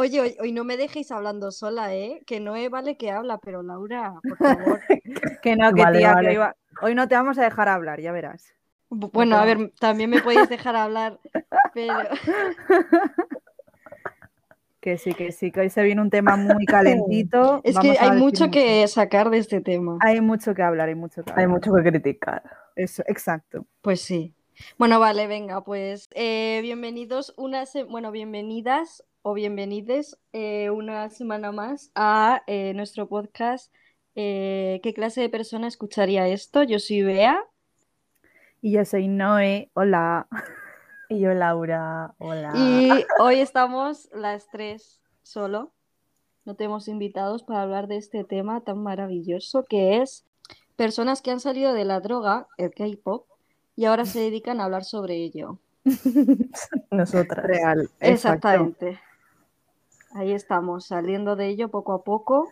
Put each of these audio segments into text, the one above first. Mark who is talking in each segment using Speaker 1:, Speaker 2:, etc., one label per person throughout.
Speaker 1: oye, hoy, hoy no me dejéis hablando sola, ¿eh? Que no vale que habla, pero Laura, por favor.
Speaker 2: Que no, que
Speaker 3: Vale,
Speaker 2: tía, que iba- Hoy no te vamos a dejar hablar, ya verás.
Speaker 1: Bu- Bueno, a ver, también me podéis dejar hablar, pero
Speaker 2: Que sí, que sí, que hoy se viene un tema muy calentito.
Speaker 1: es
Speaker 2: vamos
Speaker 1: que hay mucho que sacar de este tema.
Speaker 2: Hay mucho que hablar, hay mucho que hablar.
Speaker 3: Hay mucho que criticar.
Speaker 2: Eso, exacto.
Speaker 1: Pues sí. Bueno, vale, venga, pues eh, bienvenidos una se- bueno, bienvenidas o bienvenides eh, una semana más a eh, nuestro podcast. Eh, ¿qué clase de persona escucharía esto? Yo soy Bea.
Speaker 2: Y yo soy Noé, hola.
Speaker 3: Y yo, Laura, hola.
Speaker 1: Y hoy estamos las tres solo. No tenemos invitados para hablar de este tema tan maravilloso que es personas que han salido de la droga, el K-pop, y ahora se dedican a hablar sobre ello.
Speaker 3: Nosotras.
Speaker 2: Real. exacto.
Speaker 1: Ahí estamos, saliendo de ello poco a poco,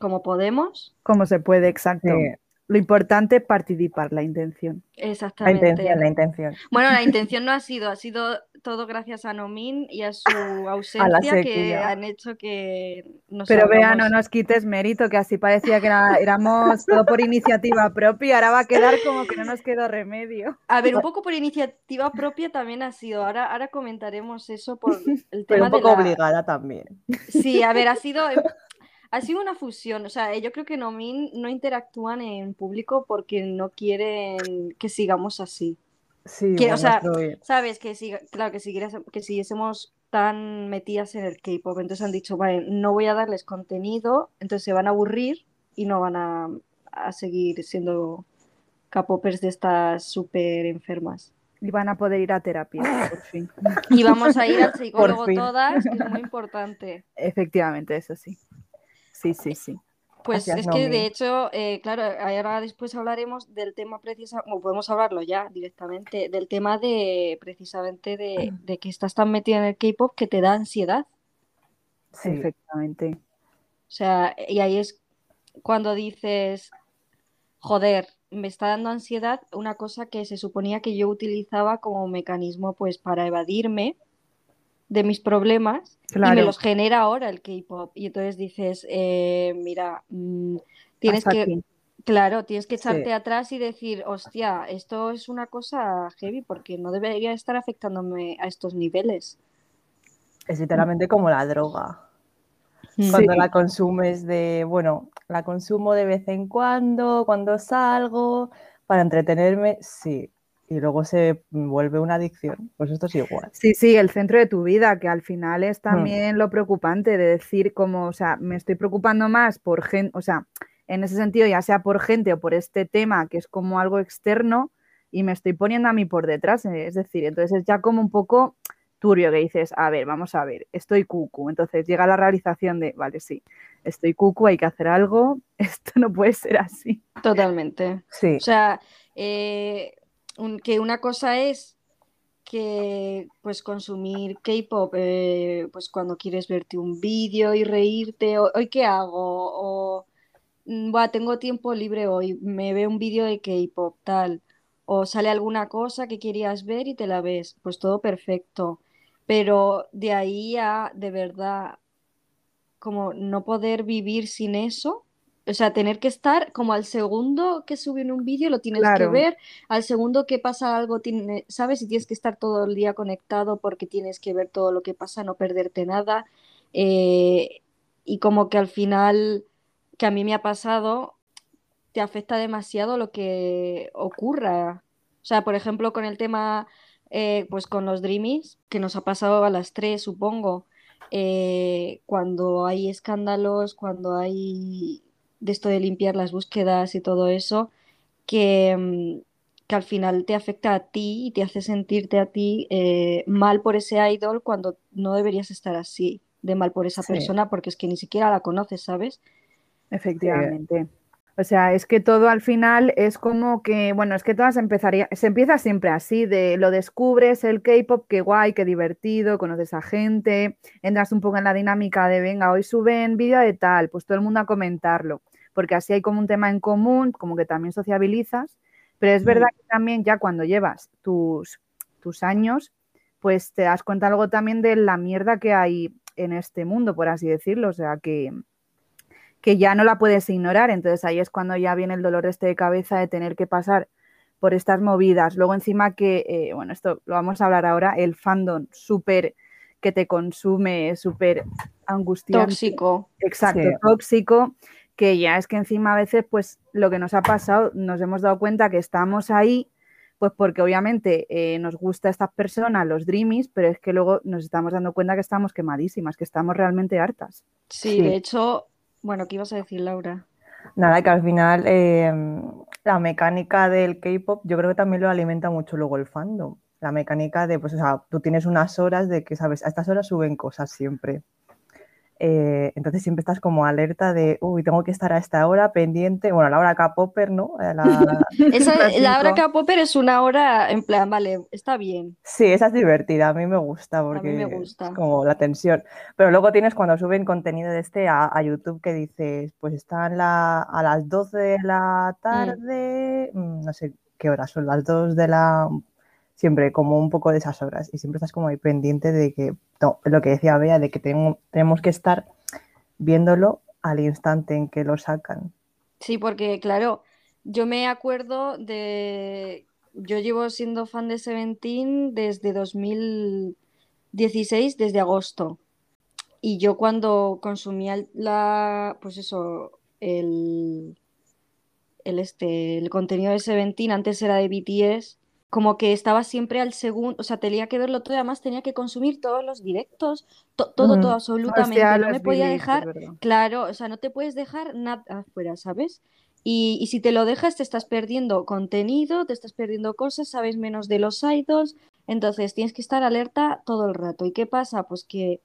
Speaker 1: como podemos.
Speaker 2: Como se puede, exacto.
Speaker 3: Sí,
Speaker 2: Lo importante es participar, la intención.
Speaker 3: la
Speaker 1: Exactamente.
Speaker 3: intención, la intención.
Speaker 1: Bueno, la intención no ha sido, ha sido todo gracias a Nomin y a su ausencia que han hecho que nos
Speaker 2: Pero vea, no nos quites mérito, que así parecía que era- éramos todo por iniciativa propia. Ahora va a quedar como que no nos quedó remedio.
Speaker 1: A ver, un poco por iniciativa propia también ha sido. Ahora, ahora comentaremos eso por el
Speaker 3: Pero
Speaker 1: tema
Speaker 3: un
Speaker 1: de
Speaker 3: poco
Speaker 1: la-
Speaker 3: obligada también.
Speaker 1: Sí, a ver, ha sido, ha sido una fusión. O sea, yo creo que Nomin no interactúan en público porque no quieren que sigamos así.
Speaker 3: Sí,
Speaker 1: Que, o sea. ¿Sabes? Que siga- claro, que, siguiéramos- que siguiésemos tan metidas en el K-pop. Entonces han dicho, vale, no voy a darles contenido, entonces se van a aburrir y no van a, a seguir siendo K-popers de estas súper enfermas.
Speaker 2: Y van a poder ir a terapia, por fin.
Speaker 1: Y vamos a ir al psicólogo todas, que es muy importante.
Speaker 2: Efectivamente, eso sí. Sí, sí, sí.
Speaker 1: Pues
Speaker 3: Gracias,
Speaker 1: es que de hecho, eh, claro, ahora después hablaremos del tema precisamente, o podemos hablarlo ya directamente, del tema de precisamente de, de que estás tan metida en el K-pop que te da ansiedad.
Speaker 3: Sí.
Speaker 2: Efectivamente.
Speaker 1: O sea, y ahí es cuando dices, joder, me está dando ansiedad una cosa que se suponía que yo utilizaba como mecanismo pues para evadirme de mis problemas y me los genera ahora el K-pop. Y entonces dices, eh, mira, mm, tienes
Speaker 2: Hasta
Speaker 1: que,
Speaker 2: aquí.
Speaker 1: claro, tienes que echarte
Speaker 3: Sí.
Speaker 1: atrás y decir, hostia, esto es una cosa heavy porque no debería estar afectándome a estos niveles.
Speaker 3: Es literalmente como la droga.
Speaker 1: Mm.
Speaker 3: Cuando
Speaker 2: Sí.
Speaker 3: la consumes de, bueno, la consumo de vez en cuando, cuando salgo, para entretenerme, sí. Y luego se vuelve una adicción. Pues esto es igual.
Speaker 2: Sí, sí, el centro de tu vida, que al final
Speaker 3: Hmm.
Speaker 2: es también lo preocupante de decir como, o sea, me estoy preocupando más por gente, o sea, en ese sentido, ya sea por gente o por este tema que es como algo externo y me estoy poniendo a mí por detrás, eh, es decir, entonces es ya como un poco turbio que dices, a ver, vamos a ver, estoy cucu, entonces llega la realización de, vale, sí, estoy cucu, hay que hacer algo, esto no puede ser así.
Speaker 1: Totalmente.
Speaker 3: Sí,
Speaker 1: O sea, eh, que una cosa es que pues consumir K-pop, eh, pues cuando quieres verte un vídeo y reírte, o, hoy qué hago, o mm, "Buah, tengo tiempo libre hoy, me veo un vídeo de K-pop, tal, o sale alguna cosa que querías ver y te la ves, pues todo perfecto. Pero de ahí a de verdad como no poder vivir sin eso. O sea, tener que estar como al segundo que suben un vídeo lo tienes que ver, al segundo que pasa algo, tiene- ¿sabes? Y tienes que estar todo el día conectado porque tienes que ver todo lo que pasa, no perderte nada. Eh, y como que al final, que a mí me ha pasado, te afecta demasiado lo que ocurra. O sea, por ejemplo, con el tema, eh, pues con los Dreamies, que nos ha pasado a las tres, supongo, eh, cuando hay escándalos, cuando hay de esto de limpiar las búsquedas y todo eso, que, mm, que al final te afecta a ti y te hace sentirte a ti eh, mal por ese idol cuando no deberías estar así, de mal por esa
Speaker 3: Sí.
Speaker 1: persona, porque es que ni siquiera la conoces, ¿sabes?
Speaker 2: Efectivamente. O sea, es que todo al final es como que, bueno, es que todas empezaría, se empieza siempre así, de lo descubres el K-pop, qué guay, qué divertido, conoces a gente, entras un poco en la dinámica de, venga, hoy suben vídeo de tal, pues todo el mundo a comentarlo, porque así hay como un tema en común, como que también sociabilizas, pero es verdad que también ya cuando llevas tus, tus años, pues te das cuenta luego también de la mierda que hay en este mundo, por así decirlo, o sea que, que ya no la puedes ignorar, entonces ahí es cuando ya viene el dolor este de cabeza de tener que pasar por estas movidas. Luego encima que, eh, bueno, esto lo vamos a hablar ahora, el fandom súper que te consume, súper angustiante.
Speaker 1: Tóxico.
Speaker 2: Exacto, tóxico, que ya es que encima a veces, pues lo que nos ha pasado, nos hemos dado cuenta que estamos ahí, pues porque obviamente eh, nos gusta estas personas, los dreamies, pero es que luego nos estamos dando cuenta que estamos quemadísimas, que estamos realmente hartas.
Speaker 1: Sí, de hecho, bueno, ¿qué ibas a decir, Laura?
Speaker 3: Nada, que al final em, la mecánica del K-pop yo creo que también lo alimenta mucho luego el fandom. La mecánica de, pues, o sea, tú tienes unas horas de que, ¿sabes? A estas horas suben cosas siempre. Eh, entonces siempre estás como alerta de, uy, tengo que estar a esta hora pendiente. Bueno, la hora K-Popper, ¿no?
Speaker 1: Eh, la, la hora K-Popper es una hora en plan, vale, está bien.
Speaker 3: Sí, esa es divertida, a mí me gusta porque me gusta. es como la tensión. Pero luego tienes cuando suben contenido de este a, YouTube que dices, pues están a las 12 de la mm. tarde, mm, no sé qué horas son, las 2 de la siempre como un poco de esas horas y siempre estás como ahí pendiente de que, no, lo que decía Bea, de que tenemos que estar viéndolo al instante en que lo sacan.
Speaker 1: Sí, porque claro, yo me acuerdo de, yo llevo siendo fan de Seventeen desde 2016, desde agosto. Y yo cuando consumía la, pues eso, el, el, este, el contenido de Seventeen, antes era de BTS, como que estaba siempre al segundo, o sea, tenía que verlo todo, además tenía que consumir todos los directos, todo, todo, absolutamente. no me podía dejar, claro, o sea, no te puedes dejar nada afuera, ¿sabes? Y, y, si te lo dejas, te estás perdiendo contenido, te estás perdiendo cosas, sabes menos de los idols, entonces tienes que estar alerta todo el rato. ¿Y qué pasa? Pues que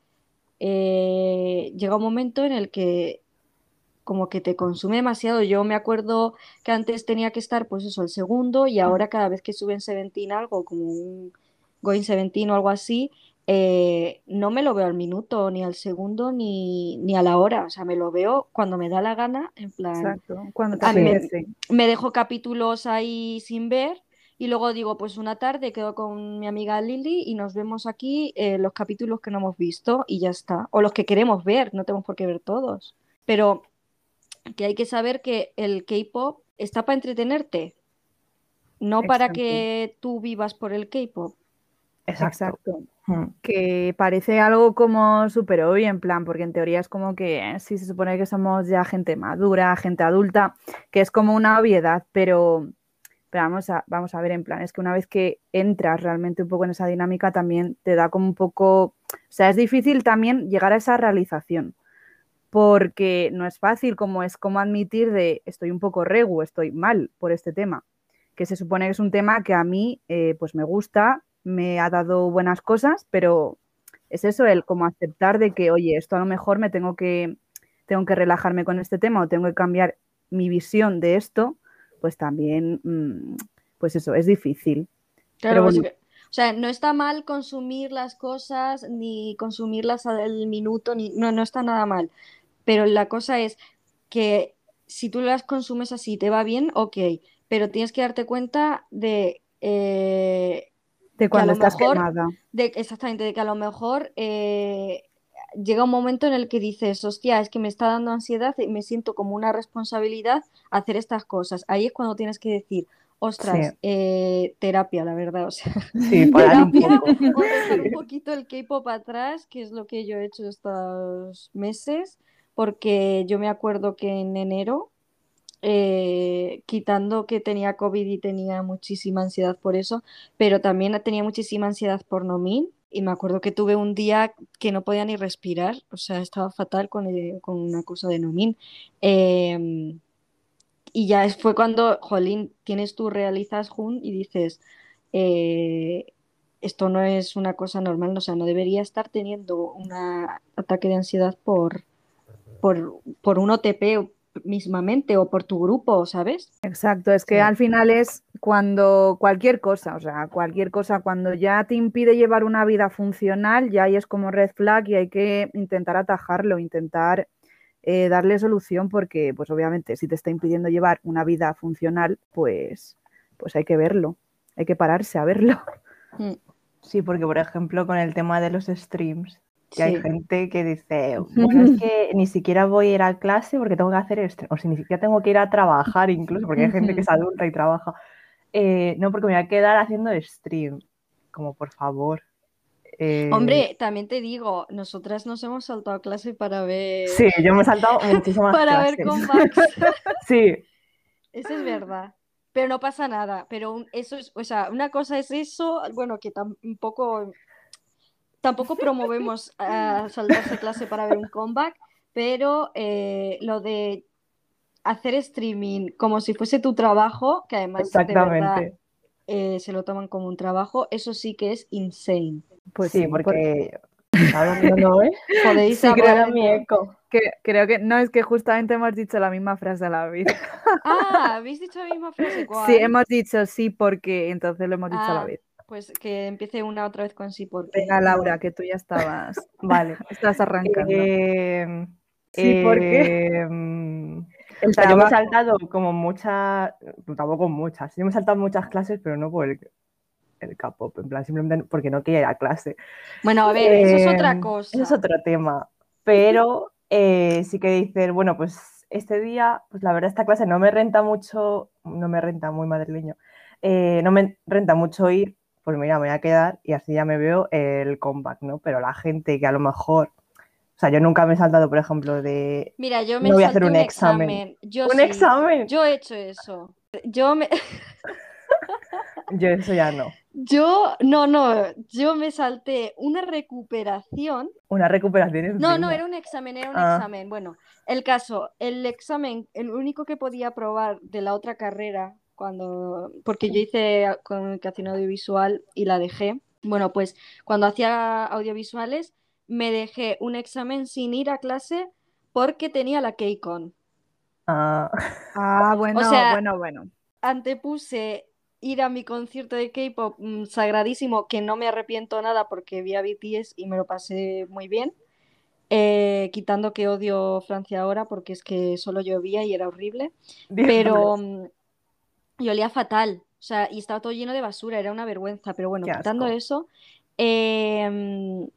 Speaker 1: eh, llega un momento en el que como que te consume demasiado. Yo me acuerdo que antes tenía que estar, pues eso, el segundo, y ahora cada vez que suben Seventeen algo, como un Going Seventeen o algo así, eh, no me lo veo al minuto, ni al segundo, ni, ni, a la hora. O sea, me lo veo cuando me da la gana, en plan.
Speaker 2: Exacto, cuando te me,
Speaker 1: me dejo capítulos ahí sin ver. Y luego digo, pues una tarde quedo con mi amiga Lily y nos vemos aquí eh, los capítulos que no hemos visto y ya está. O los que queremos ver, no tenemos por qué ver todos. Pero que hay que saber que el K-pop está para entretenerte, no para que tú vivas por el K-pop.
Speaker 2: Exacto. Hmm. Que parece algo como súper obvio, en plan, porque en teoría es como que eh, sí se supone que somos ya gente madura, gente adulta, que es como una obviedad, pero, pero vamos, a, vamos a ver, en plan, es que una vez que entras realmente un poco en esa dinámica, también te da como un poco, o sea, es difícil también llegar a esa realización porque no es fácil, como es como admitir de estoy un poco regu, estoy mal por este tema, que se supone que es un tema que a mí eh, pues me gusta, me ha dado buenas cosas, pero es eso, el como aceptar de que, oye, esto a lo mejor me tengo que, tengo que relajarme con este tema o tengo que cambiar mi visión de esto, pues también, mm, pues eso, es difícil.
Speaker 1: Claro, o sea, no está mal consumir las cosas ni consumirlas al minuto, ni, no, no está nada mal pero la cosa es que si tú las consumes así, te va bien, ok, pero tienes que darte cuenta de...
Speaker 2: Eh, de cuando estás quemada.
Speaker 1: De, exactamente, de que a lo mejor eh, llega un momento en el que dices, hostia, es que me está dando ansiedad y me siento como una responsabilidad hacer estas cosas. Ahí es cuando tienes que decir, ostras, eh, terapia, la verdad, o sea,
Speaker 3: sí, para un, poco.
Speaker 1: un poquito el K-pop atrás, que es lo que yo he hecho estos meses, porque yo me acuerdo que en enero, eh, quitando que tenía COVID y tenía muchísima ansiedad por eso, pero también tenía muchísima ansiedad por Nomin. Y me acuerdo que tuve un día que no podía ni respirar, o sea, estaba fatal con, con una cosa de Nomin. Em, y ya fue cuando, jolín, tienes tú, realizas Jun y dices, eh, esto no es una cosa normal, o sea, no debería estar teniendo un ataque de ansiedad por, por, un OTP mismamente o por tu grupo, ¿sabes?
Speaker 2: Exacto, es que al final es cuando cualquier cosa, o sea, cualquier cosa, cuando ya te impide llevar una vida funcional, ya ahí es como red flag y hay que intentar atajarlo, intentar eh, darle solución porque, pues obviamente, si te está impidiendo llevar una vida funcional, pues, pues hay que verlo, hay que pararse a verlo.
Speaker 3: Mm. Sí, porque por ejemplo con el tema de los streams, Y hay gente que dice, bueno, es que ni siquiera voy a ir a clase porque tengo que hacer esto, o si ni siquiera tengo que ir a trabajar incluso, porque hay gente que es adulta y trabaja. Eh, no, porque me voy a quedar haciendo stream. Como, por favor.
Speaker 1: Eh, Hombre, también te digo, nosotras nos hemos saltado a clase para ver.
Speaker 3: Sí, yo me he saltado muchísimas
Speaker 1: para
Speaker 3: ver
Speaker 1: con Max.
Speaker 3: sí.
Speaker 1: Eso es verdad. Pero no pasa nada. Pero eso es, o sea, una cosa es eso, bueno, que tampoco tampoco promovemos a saltarse clase para ver un comeback, pero eh, lo de hacer streaming como si fuese tu trabajo, que además de verdad eh, se lo toman como un trabajo, eso sí que es insane.
Speaker 3: Pues sí, porque... no, ¿eh?
Speaker 1: Podéis sí,
Speaker 3: creo, mi eco.
Speaker 2: Que, creo que no, es que justamente hemos dicho la misma frase a la vez.
Speaker 1: Ah, ¿habéis dicho la misma frase?
Speaker 2: Sí, hemos dicho sí porque, entonces lo hemos dicho a la ah, vez.
Speaker 1: Pues que empiece una otra vez con sí porque.
Speaker 2: Venga, Laura, que tú ya estabas.
Speaker 3: vale.
Speaker 2: Estás arrancando.
Speaker 3: Eh, sí, porque. Em, yo me he saltado como muchas, tampoco muchas, yo me he saltado muchas clases, pero no por el, el K-pop, en plan, simplemente porque no quería ir a clase.
Speaker 1: Bueno, a ver, eso es otra cosa.
Speaker 3: Eso es otro tema, pero eh, sí que dices, bueno, pues este día, pues la verdad esta clase no me renta mucho, no me renta muy madrileño, eh, no me renta mucho ir, pues mira, me voy a quedar y así ya me veo el comeback, ¿no? Pero la gente que a lo mejor o sea, yo nunca me he saltado, por ejemplo, de.
Speaker 1: Mira, yo me voy a hacer un, examen.
Speaker 3: ¿Un examen?
Speaker 1: Yo he hecho eso. Yo me.
Speaker 3: yo eso ya no.
Speaker 1: Yo, no, no, yo me salté una recuperación.
Speaker 3: ¿Una recuperación?
Speaker 1: No, no, era un examen, era un ah. examen. Bueno, el caso, el examen, el único que podía probar de la otra carrera, cuando, porque yo hice comunicación audiovisual y la dejé. Bueno, pues cuando hacía audiovisuales me dejé un examen sin ir a clase porque tenía la KCON.
Speaker 3: Ah,
Speaker 2: ah bueno, bueno, bueno.
Speaker 1: Antepuse ir a mi concierto de K-pop mm, sagradísimo, que no me arrepiento nada porque vi a BTS y me lo pasé muy bien. Eh, quitando que odio Francia ahora porque es que solo llovía y era horrible. Pero mm, y olía fatal. O sea, y estaba todo lleno de basura, era una vergüenza. Pero bueno, quitando eso, eh,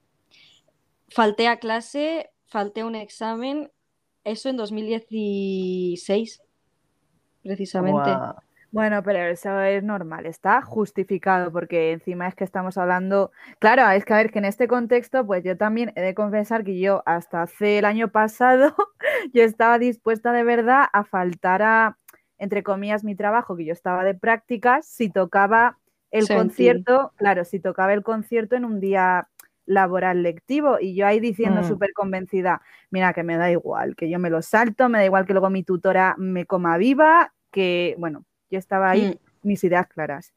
Speaker 1: falté a clase, falté un examen, eso en 2016, precisamente.
Speaker 2: Bueno, pero eso es normal, está justificado, porque encima es que estamos hablando, claro, es que a ver que en este contexto, pues yo también he de confesar que yo hasta hace el año pasado, yo estaba dispuesta de verdad a faltar a, entre comillas, mi trabajo, que yo estaba de prácticas, si tocaba el concierto, claro, si tocaba el concierto en un día laboral lectivo y yo ahí diciendo mm. súper convencida, mira que me da igual, que yo me lo salto, me da igual que luego mi tutora me coma viva, que bueno, yo estaba ahí, mm. mis ideas claras.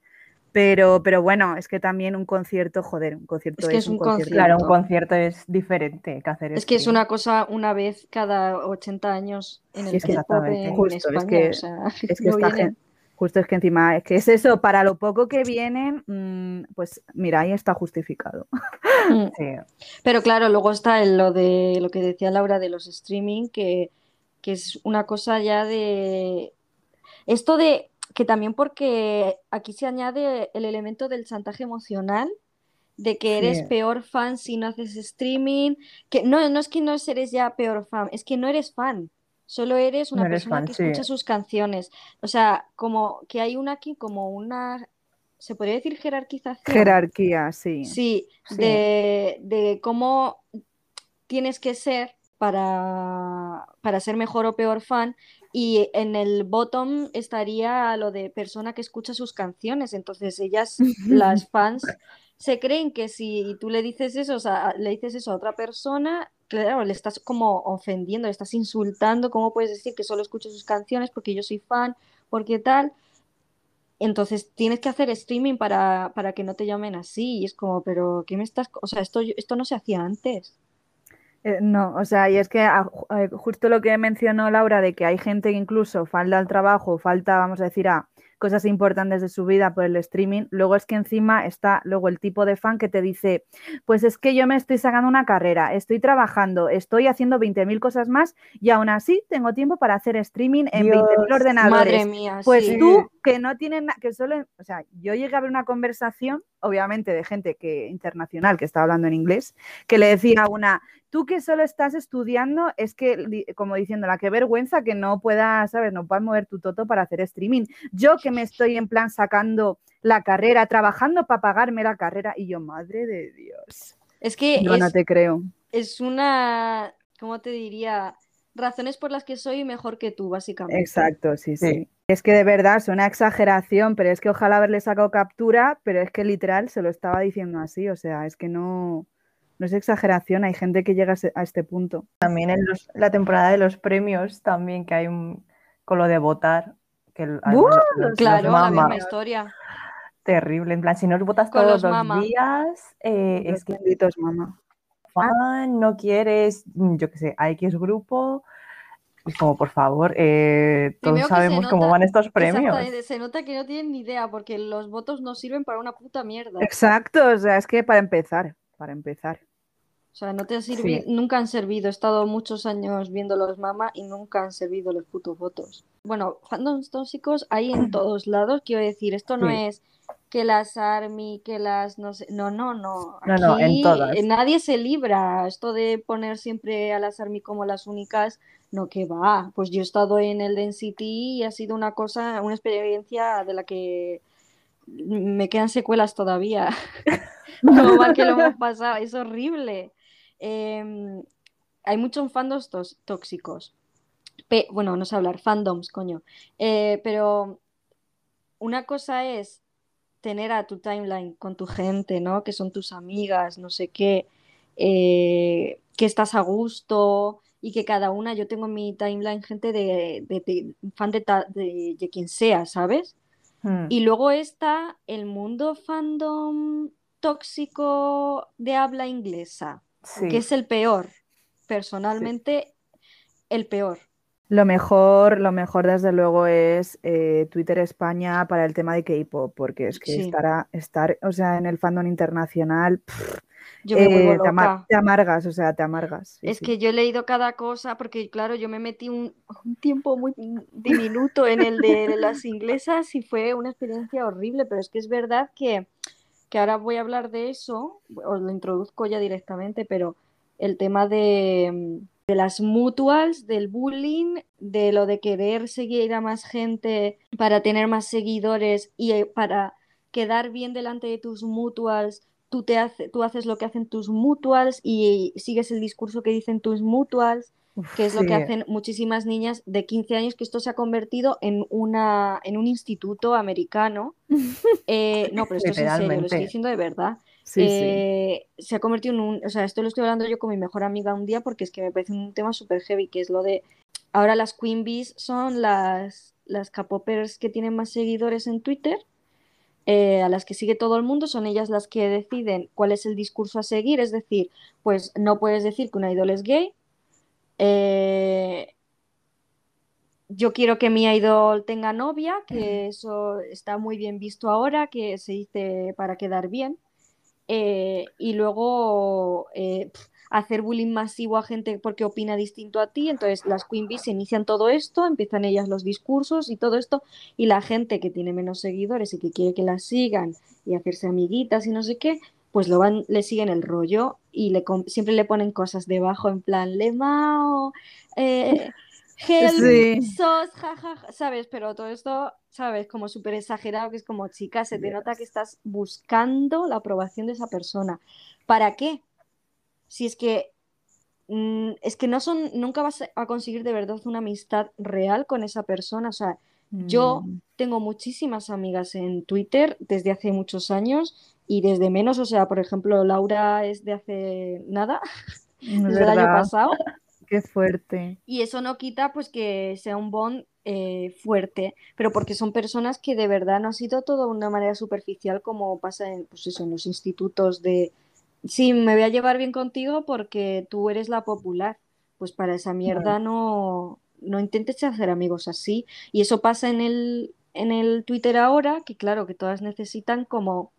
Speaker 2: Pero, pero bueno, es que también un concierto, joder, un concierto
Speaker 1: es, un, concierto.
Speaker 3: Claro, un concierto es diferente que hacer
Speaker 1: Es que es una cosa una vez cada 80 años en el que en Justo, España. Es que, o sea,
Speaker 2: es que esta, Justo es que encima es que es eso, para lo poco que vienen, mm, pues mira, ahí está justificado.
Speaker 1: Mm. Pero claro, luego está lo de lo que decía Laura de los streaming, que, es una cosa ya de. Esto de que también porque aquí se añade el elemento del chantaje emocional, de que eres peor fan si no haces streaming, que no, no es que no eres ya peor fan, es que no eres fan. Solo eres una persona que escucha sus canciones. O sea, como que hay una aquí como una, ¿se podría decir jerarquización?
Speaker 2: Jerarquía, sí.
Speaker 1: Sí, De, cómo tienes que ser para, para ser mejor o peor fan. Y en el bottom estaría lo de persona que escucha sus canciones. Entonces ellas, las fans, se creen que si tú le dices eso, o sea, le dices eso a otra persona, claro, le estás como ofendiendo, le estás insultando, ¿cómo puedes decir que solo escucho sus canciones porque yo soy fan, porque tal? Entonces tienes que hacer streaming para, para que no te llamen así. Y es como, pero ¿qué me estás...? O sea, esto, esto no se hacía antes.
Speaker 2: Eh, no, o sea, y es que ah, eh, justo lo que mencionó Laura de que hay gente que incluso falta al trabajo, falta, vamos a decir, a cosas importantes de su vida por el streaming, luego es que encima está luego el tipo de fan que te dice, pues es que yo me estoy sacando una carrera, estoy trabajando, estoy haciendo 20.000 cosas más y aún así tengo tiempo para hacer streaming en 20.000 ordenadores.
Speaker 1: Madre mía,
Speaker 2: pues tú que no tienes nada, que solo, o sea, yo llegué a ver una conversación obviamente de gente que internacional que estaba hablando en inglés, que le decía a una, tú que solo estás estudiando, es que, como diciendo, la que vergüenza que no puedas, ¿sabes? No puedas mover tu toto para hacer streaming. Yo que me estoy en plan sacando la carrera, trabajando para pagarme la carrera, y yo, madre de Dios.
Speaker 1: Es que...
Speaker 2: no te creo.
Speaker 1: Es una, ¿cómo te diría? razones por las que soy mejor que tú, básicamente.
Speaker 2: Exacto, sí, sí, Es que de verdad es una exageración, pero es que ojalá haberle sacado captura, pero es que literal se lo estaba diciendo así, o sea, es que no, no es exageración, hay gente que llega a este punto.
Speaker 3: También en la temporada de los premios, también que hay un, con lo de votar. Que
Speaker 1: claro, la misma historia.
Speaker 3: Terrible, en plan, si no votas todos los, días, eh, es que...
Speaker 2: Benditos, mamá
Speaker 3: no quieres, mm, yo qué sé, a X grupo. Y como, por favor, eh, todos sabemos cómo van estos premios.
Speaker 1: Se nota que no tienen ni idea, porque los votos no sirven para una puta mierda.
Speaker 2: Exacto, o sea, es que para empezar, para empezar.
Speaker 1: O sea, no te ha servido, nunca han servido. He estado muchos años viendo los mama y nunca han servido los putos votos. Bueno, fandoms tóxicos hay en todos lados, quiero decir, esto no es que las Army, que las no sé, no, no, no. Aquí nadie se libra. Esto de poner siempre a las Army como las únicas, no que va. Pues yo he estado en el Density y ha sido una cosa, una experiencia de la que me quedan secuelas todavía. no mal que lo hemos pasado, es horrible. Em, hay muchos fandoms tóxicos. bueno, no sé hablar, fandoms, coño. Eh, pero una cosa es tener a tu timeline con tu gente, ¿no? Que son tus amigas, no sé qué, eh, que estás a gusto y que cada una, yo tengo en mi timeline gente de, fan de, quien sea, ¿sabes? Hmm. Y luego está el mundo fandom tóxico de habla inglesa, que es el peor, personalmente el peor.
Speaker 2: Lo mejor, lo mejor desde luego es eh, Twitter España para el tema de K-pop, porque es que estará, estar, o sea, en el fandom internacional,
Speaker 1: yo me eh,
Speaker 2: te, amargas, o sea, te amargas.
Speaker 1: es que yo he leído cada cosa, porque claro, yo me metí un, tiempo muy diminuto en el de las inglesas y fue una experiencia horrible, pero es que es verdad que, que ahora voy a hablar de eso, os lo introduzco ya directamente, pero el tema de de las mutuals, del bullying, de lo de querer seguir a más gente para tener más seguidores y eh, para quedar bien delante de tus mutuals, tú, te hace, tú haces lo que hacen tus mutuals y sigues el discurso que dicen tus mutuals, que es lo que hacen muchísimas niñas de 15 años, que esto se ha convertido en, una, en un instituto americano. Eh, no, pero esto es en serio, lo estoy diciendo de verdad. Eh, se ha convertido en un, o sea, esto lo estoy hablando yo con mi mejor amiga un día porque es que me parece un tema súper heavy, que es lo de, ahora las Queen Bees son las, las capopers que tienen más seguidores en Twitter, eh, a las que sigue todo el mundo, son ellas las que deciden cuál es el discurso a seguir, es decir, pues no puedes decir que una idol es gay, eh, yo quiero que mi idol tenga novia, que eso está muy bien visto ahora, que se dice para quedar bien. Eh, y luego eh, hacer bullying masivo a gente porque opina distinto a ti. Entonces las Queen Bees inician todo esto, empiezan ellas los discursos y todo esto, y la gente que tiene menos seguidores y que quiere que las sigan y hacerse amiguitas y no sé qué, pues lo van, le siguen el rollo y le, siempre le ponen cosas debajo en plan, Lemao, eh, help, sos, jajaja, ¿sabes? Pero todo esto, ¿sabes? Como súper exagerado, que es como, chica, se te nota que estás buscando la aprobación de esa persona. ¿Para qué? Si es que mm, es que no son, nunca vas a conseguir de verdad una amistad real con esa persona. O sea, yo mm. tengo muchísimas amigas en Twitter desde hace muchos años y desde menos, o sea, por ejemplo, Laura es de hace nada, desde el año pasado.
Speaker 2: Qué fuerte.
Speaker 1: Y eso no quita pues que sea un bond eh, fuerte, pero porque son personas que de verdad no ha sido todo de una manera superficial como pasa en, pues eso, en los institutos de, sí, me voy a llevar bien contigo porque tú eres la popular. Pues para esa mierda no, no intentes hacer amigos así. Y eso pasa en el, en el Twitter ahora, que claro, que todas necesitan como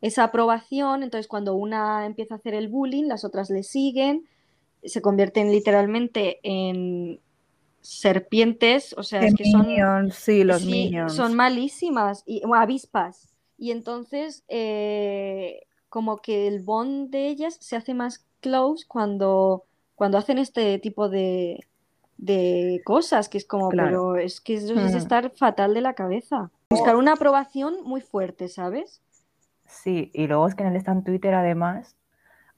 Speaker 1: esa aprobación, entonces cuando una empieza a hacer el bullying, las otras le siguen, se convierten literalmente en serpientes, o sea, es que son,
Speaker 2: sí, los
Speaker 1: son malísimas, y, avispas, y entonces eh, como que el bond de ellas se hace más close cuando, cuando hacen este tipo de, cosas, que es como, pero es que eso es estar fatal de la cabeza. Buscar una aprobación muy fuerte, ¿sabes?
Speaker 3: Sí, y luego es que en el stand Twitter además,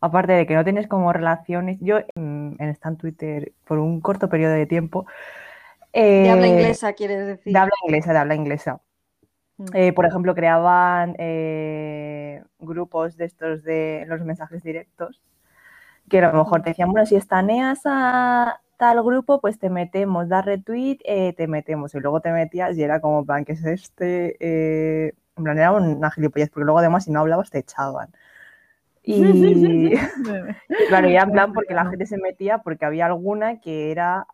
Speaker 3: aparte de que no tienes como relaciones, yo en, en stand Twitter por un corto periodo de tiempo...
Speaker 1: de habla eh, inglesa, quieres decir.
Speaker 3: De habla inglesa, de habla inglesa. Mm. Eh, por ejemplo, creaban eh, grupos de estos de los mensajes directos, que a lo mejor te decían, bueno, si estaneas a tal grupo, pues te metemos, da retweet, eh, te metemos. Y luego te metías y era como, plan, que es este? en plan, era una gilipollas, porque luego además si no hablabas te echaban. Y claro, ya en plan porque la gente se metía porque había alguna que era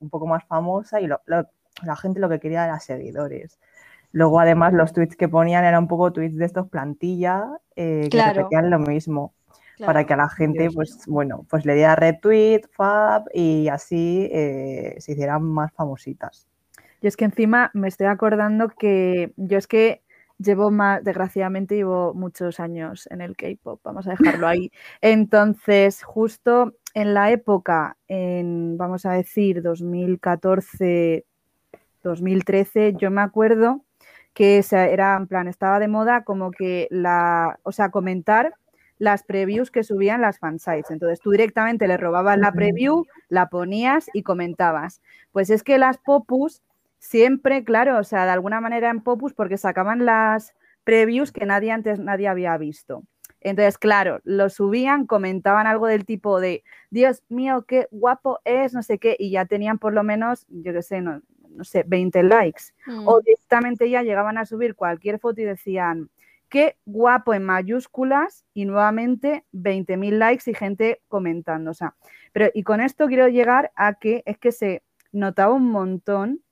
Speaker 3: un poco más famosa y la gente lo que quería era seguidores. Luego, además, los tweets que ponían eran un poco tweets de estos plantilla, eh, que repetían lo mismo. Para que a la gente, pues bueno, pues le diera retweet, fab y así eh, se hicieran más famositas.
Speaker 2: Y es que encima me estoy acordando que yo es que llevo más, desgraciadamente llevo muchos años en el K-pop, vamos a dejarlo ahí. Entonces, justo en la época, en, vamos a decir, 2014, 2013, yo me acuerdo que era en plan, estaba de moda como que la, o sea, comentar las previews que subían las fansites. Entonces tú directamente le robabas la preview, la ponías y comentabas. Pues es que las popus siempre, claro, o sea, de alguna manera en popus porque sacaban las previews que nadie antes nadie había visto. Entonces, claro, lo subían, comentaban algo del tipo de, Dios mío, qué guapo es, no sé qué, y ya tenían por lo menos, yo qué sé, no, no sé, 20 likes. O mm. directamente ya llegaban a subir cualquier foto y decían, qué guapo en mayúsculas y nuevamente 20.000 likes y gente comentando. O sea, pero y con esto quiero llegar a que es que se notaba un montón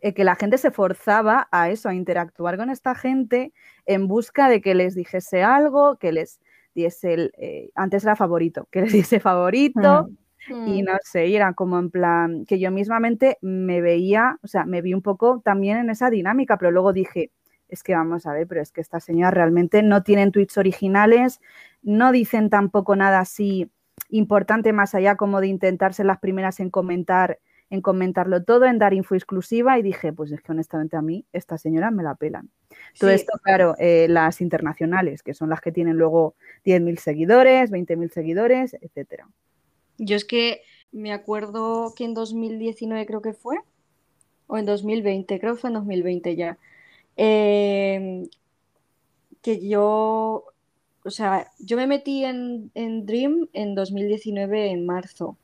Speaker 2: que la gente se forzaba a eso, a interactuar con esta gente en busca de que les dijese algo, que les diese el, eh, antes era favorito, que les diese favorito, mm. Y mm. no sé, y era como en plan que yo mismamente me veía, o sea, me vi un poco también en esa dinámica, pero luego dije, es que vamos a ver, pero es que esta señora realmente no tienen tweets originales, no dicen tampoco nada así importante más allá como de intentarse las primeras en comentar, en comentarlo todo, en dar info exclusiva y dije, pues es que honestamente a mí esta señora me la pelan. Todo esto, claro, eh, las internacionales, que son las que tienen luego 10.000 seguidores, 20.000 seguidores, etcétera.
Speaker 1: Yo es que me acuerdo que en 2019 creo que fue, o en 2020, creo que fue en 2020 ya, em, que yo, o sea, yo me metí en, Dream en 2019 en marzo.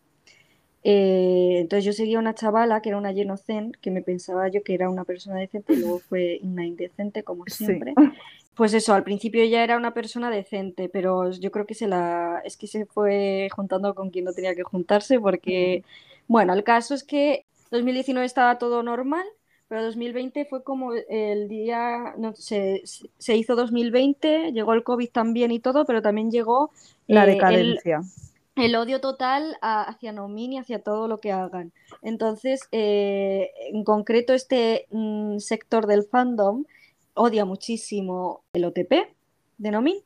Speaker 1: Eh, entonces yo seguía una chavala que era una Genocen, que me pensaba yo que era una persona decente y luego fue una indecente como siempre. Pues eso, al principio ya era una persona decente, pero yo creo que se la es que se fue juntando con quien no tenía que juntarse porque, bueno, el caso es que 2019 estaba todo normal, pero 2020 fue como el día, no, se, se hizo 2020, llegó el COVID también y todo, pero también llegó
Speaker 2: la eh, decadencia.
Speaker 1: El, odio total hacia Nomin y hacia todo lo que hagan. Entonces, eh, en concreto, este mm, sector del fandom odia muchísimo el OTP de Nomin.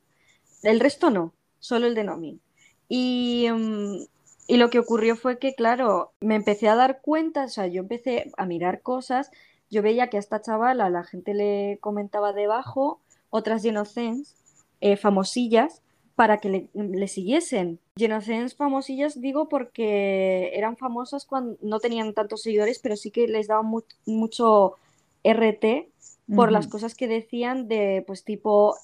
Speaker 1: El resto no, solo el de Nomin. Y, mm, y lo que ocurrió fue que, claro, me empecé a dar cuenta, o sea, yo empecé a mirar cosas, yo veía que a esta chavala la gente le comentaba debajo otras Genocens eh, famosillas para que le, siguiesen. Genocens famosillas digo porque eran famosas cuando no tenían tantos seguidores, pero sí que les daban mucho RT por las cosas que decían de, pues tipo,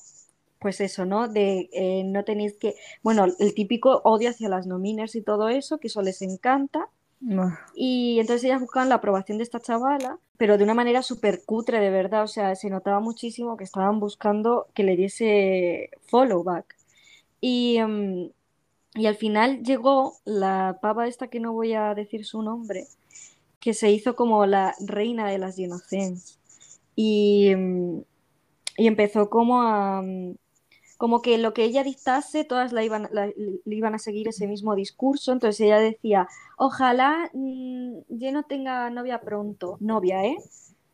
Speaker 1: pues eso, ¿no? De eh, no tenéis que, bueno, el típico odio hacia las nominers y todo eso, que eso les encanta. Y entonces ellas buscaban la aprobación de esta chavala, pero de una manera súper cutre, de verdad. O sea, se notaba muchísimo que estaban buscando que le diese follow back. Y, em, y al final llegó la pava esta que no voy a decir su nombre, que se hizo como la reina de las inocentes y, y empezó como a como que lo que ella dictase, todas la iban, le iban a seguir ese mismo discurso. Entonces ella decía, ojalá mm, yo no tenga novia pronto, novia, ¿eh?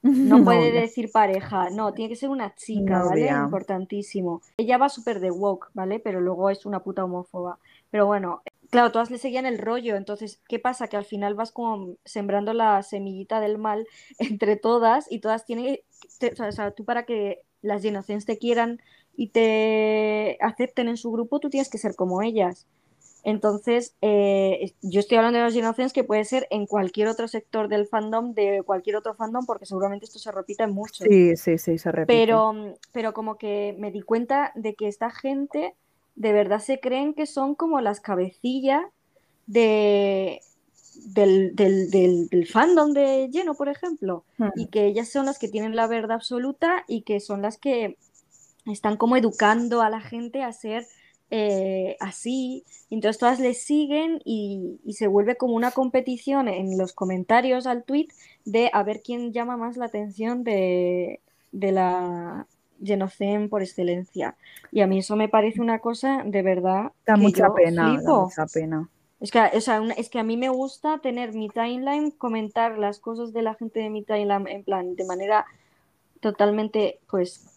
Speaker 1: No puede decir pareja, no, tiene que ser una chica, ¿vale? Importantísimo. Ella va súper de woke, ¿vale? Pero luego es una puta homófoba. Pero bueno, claro, todas le seguían el rollo, entonces, ¿qué pasa? Que al final vas como sembrando la semillita del mal entre todas y todas tienen, o sea, tú para que las Genocens te quieran y te acepten en su grupo, tú tienes que ser como ellas. Entonces, eh, yo estoy hablando de los Innocents que puede ser en cualquier otro sector del fandom, de cualquier otro fandom, porque seguramente esto se repite mucho.
Speaker 2: Sí, sí, sí, se repite.
Speaker 1: Pero, pero como que me di cuenta de que esta gente de verdad se creen que son como las cabecillas de, del, del, fandom de Lleno, por ejemplo, hmm. y que ellas son las que tienen la verdad absoluta y que son las que están como educando a la gente a ser eh, así, entonces todas le siguen y, se vuelve como una competición en los comentarios al tweet de a ver quién llama más la atención de, la Genocen por excelencia. Y a mí eso me parece una cosa de verdad.
Speaker 2: Da mucha pena, mucha pena.
Speaker 1: Es que, es que a mí me gusta tener mi timeline, comentar las cosas de la gente de mi timeline en plan de manera totalmente pues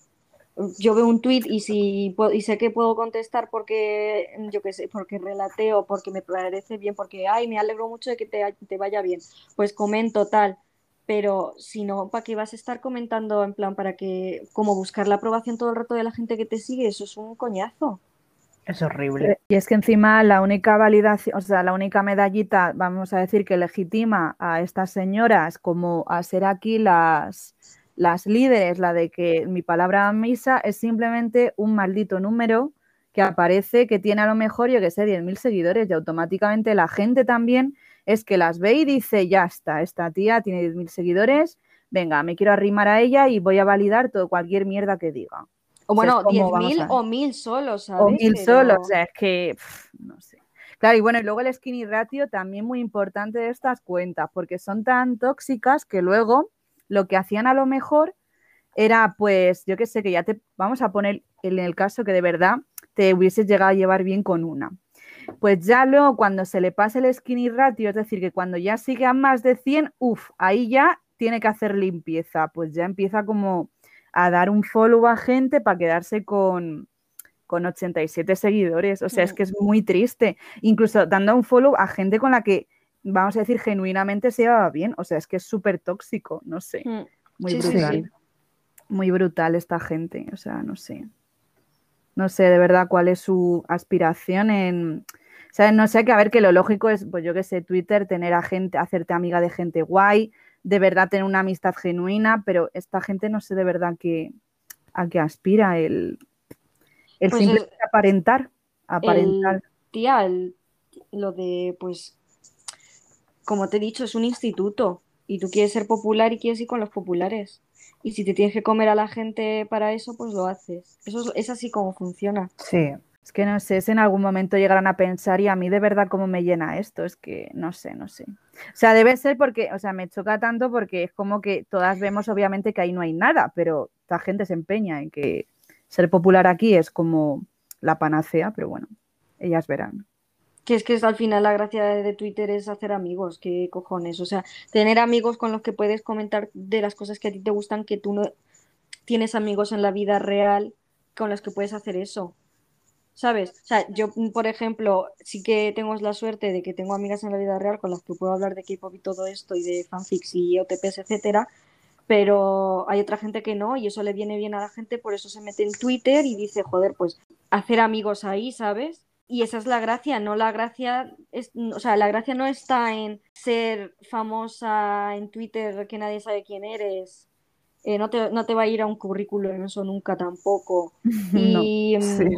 Speaker 1: yo veo un tweet y si y sé que puedo contestar porque yo qué sé, porque relateo, porque me parece bien, porque ay, me alegro mucho de que te, vaya bien, pues comento tal. Pero si no, ¿para qué vas a estar comentando en plan para que, como buscar la aprobación todo el rato de la gente que te sigue? Eso es un coñazo.
Speaker 3: Es horrible.
Speaker 2: Y es que encima la única validación, o sea, la única medallita, vamos a decir, que legitima a estas señoras como a ser aquí las, las líderes, la de que mi palabra misa es simplemente un maldito número que aparece que tiene a lo mejor, yo que sé, 10.000 seguidores y automáticamente la gente también es que las ve y dice, ya está, esta tía tiene 10.000 seguidores, venga, me quiero arrimar a ella y voy a validar todo, cualquier mierda que diga.
Speaker 1: O bueno, 10.000 o 1.000 solos, ¿sabes?
Speaker 2: O 1.000 solos, o sea, es que, no sé. Claro, y bueno, y luego el skinny ratio también muy importante de estas cuentas, porque son tan tóxicas que luego lo que hacían a lo mejor era, pues, yo qué sé, que ya te vamos a poner en el caso que de verdad te hubieses llegado a llevar bien con una. Pues ya luego cuando se le pase el skinny ratio, es decir, que cuando ya sigue a más de 100, uff, ahí ya tiene que hacer limpieza, pues ya empieza como a dar un follow a gente para quedarse con, con 87 seguidores. O sea, es mm. que es muy triste. Incluso dando un follow a gente con la que vamos a decir, genuinamente se llevaba bien. O sea, es que es súper tóxico, no sé. Mm. Muy brutal. Muy brutal esta gente, o sea, no sé. No sé de verdad cuál es su aspiración en... O sea, no sé, que a ver, que lo lógico es, pues yo que sé, Twitter, tener a gente, hacerte amiga de gente guay, de verdad tener una amistad genuina, pero esta gente no sé de verdad que, a qué aspira el, el pues aparentar. Aparentar.
Speaker 1: tía, lo de pues como te he dicho, es un instituto y tú quieres ser popular y quieres ir con los populares. Y si te tienes que comer a la gente para eso, pues lo haces. Eso es, así como funciona.
Speaker 2: Sí. Es que no sé si en algún momento llegarán a pensar y a mí de verdad cómo me llena esto, es que no sé, no sé. O sea, debe ser porque, o sea, me choca tanto porque es como que todas vemos obviamente que ahí no hay nada, pero la gente se empeña en que ser popular aquí es como la panacea, pero bueno, ellas verán
Speaker 1: que es que es, al final la gracia de, Twitter es hacer amigos, qué cojones, o sea, tener amigos con los que puedes comentar de las cosas que a ti te gustan, que tú no tienes amigos en la vida real con los que puedes hacer eso. ¿Sabes? O sea, yo, por ejemplo, sí que tengo la suerte de que tengo amigas en la vida real con las que puedo hablar de K-pop y todo esto, y de fanfics y OTPs, etcétera, pero hay otra gente que no, y eso le viene bien a la gente, por eso se mete en Twitter y dice, joder, pues hacer amigos ahí, ¿sabes? Y esa es la gracia, no la gracia, es, o sea, la gracia no está en ser famosa en Twitter que nadie sabe quién eres. Eh, no, te, no te va a ir a un currículum eso nunca tampoco. Y, mm,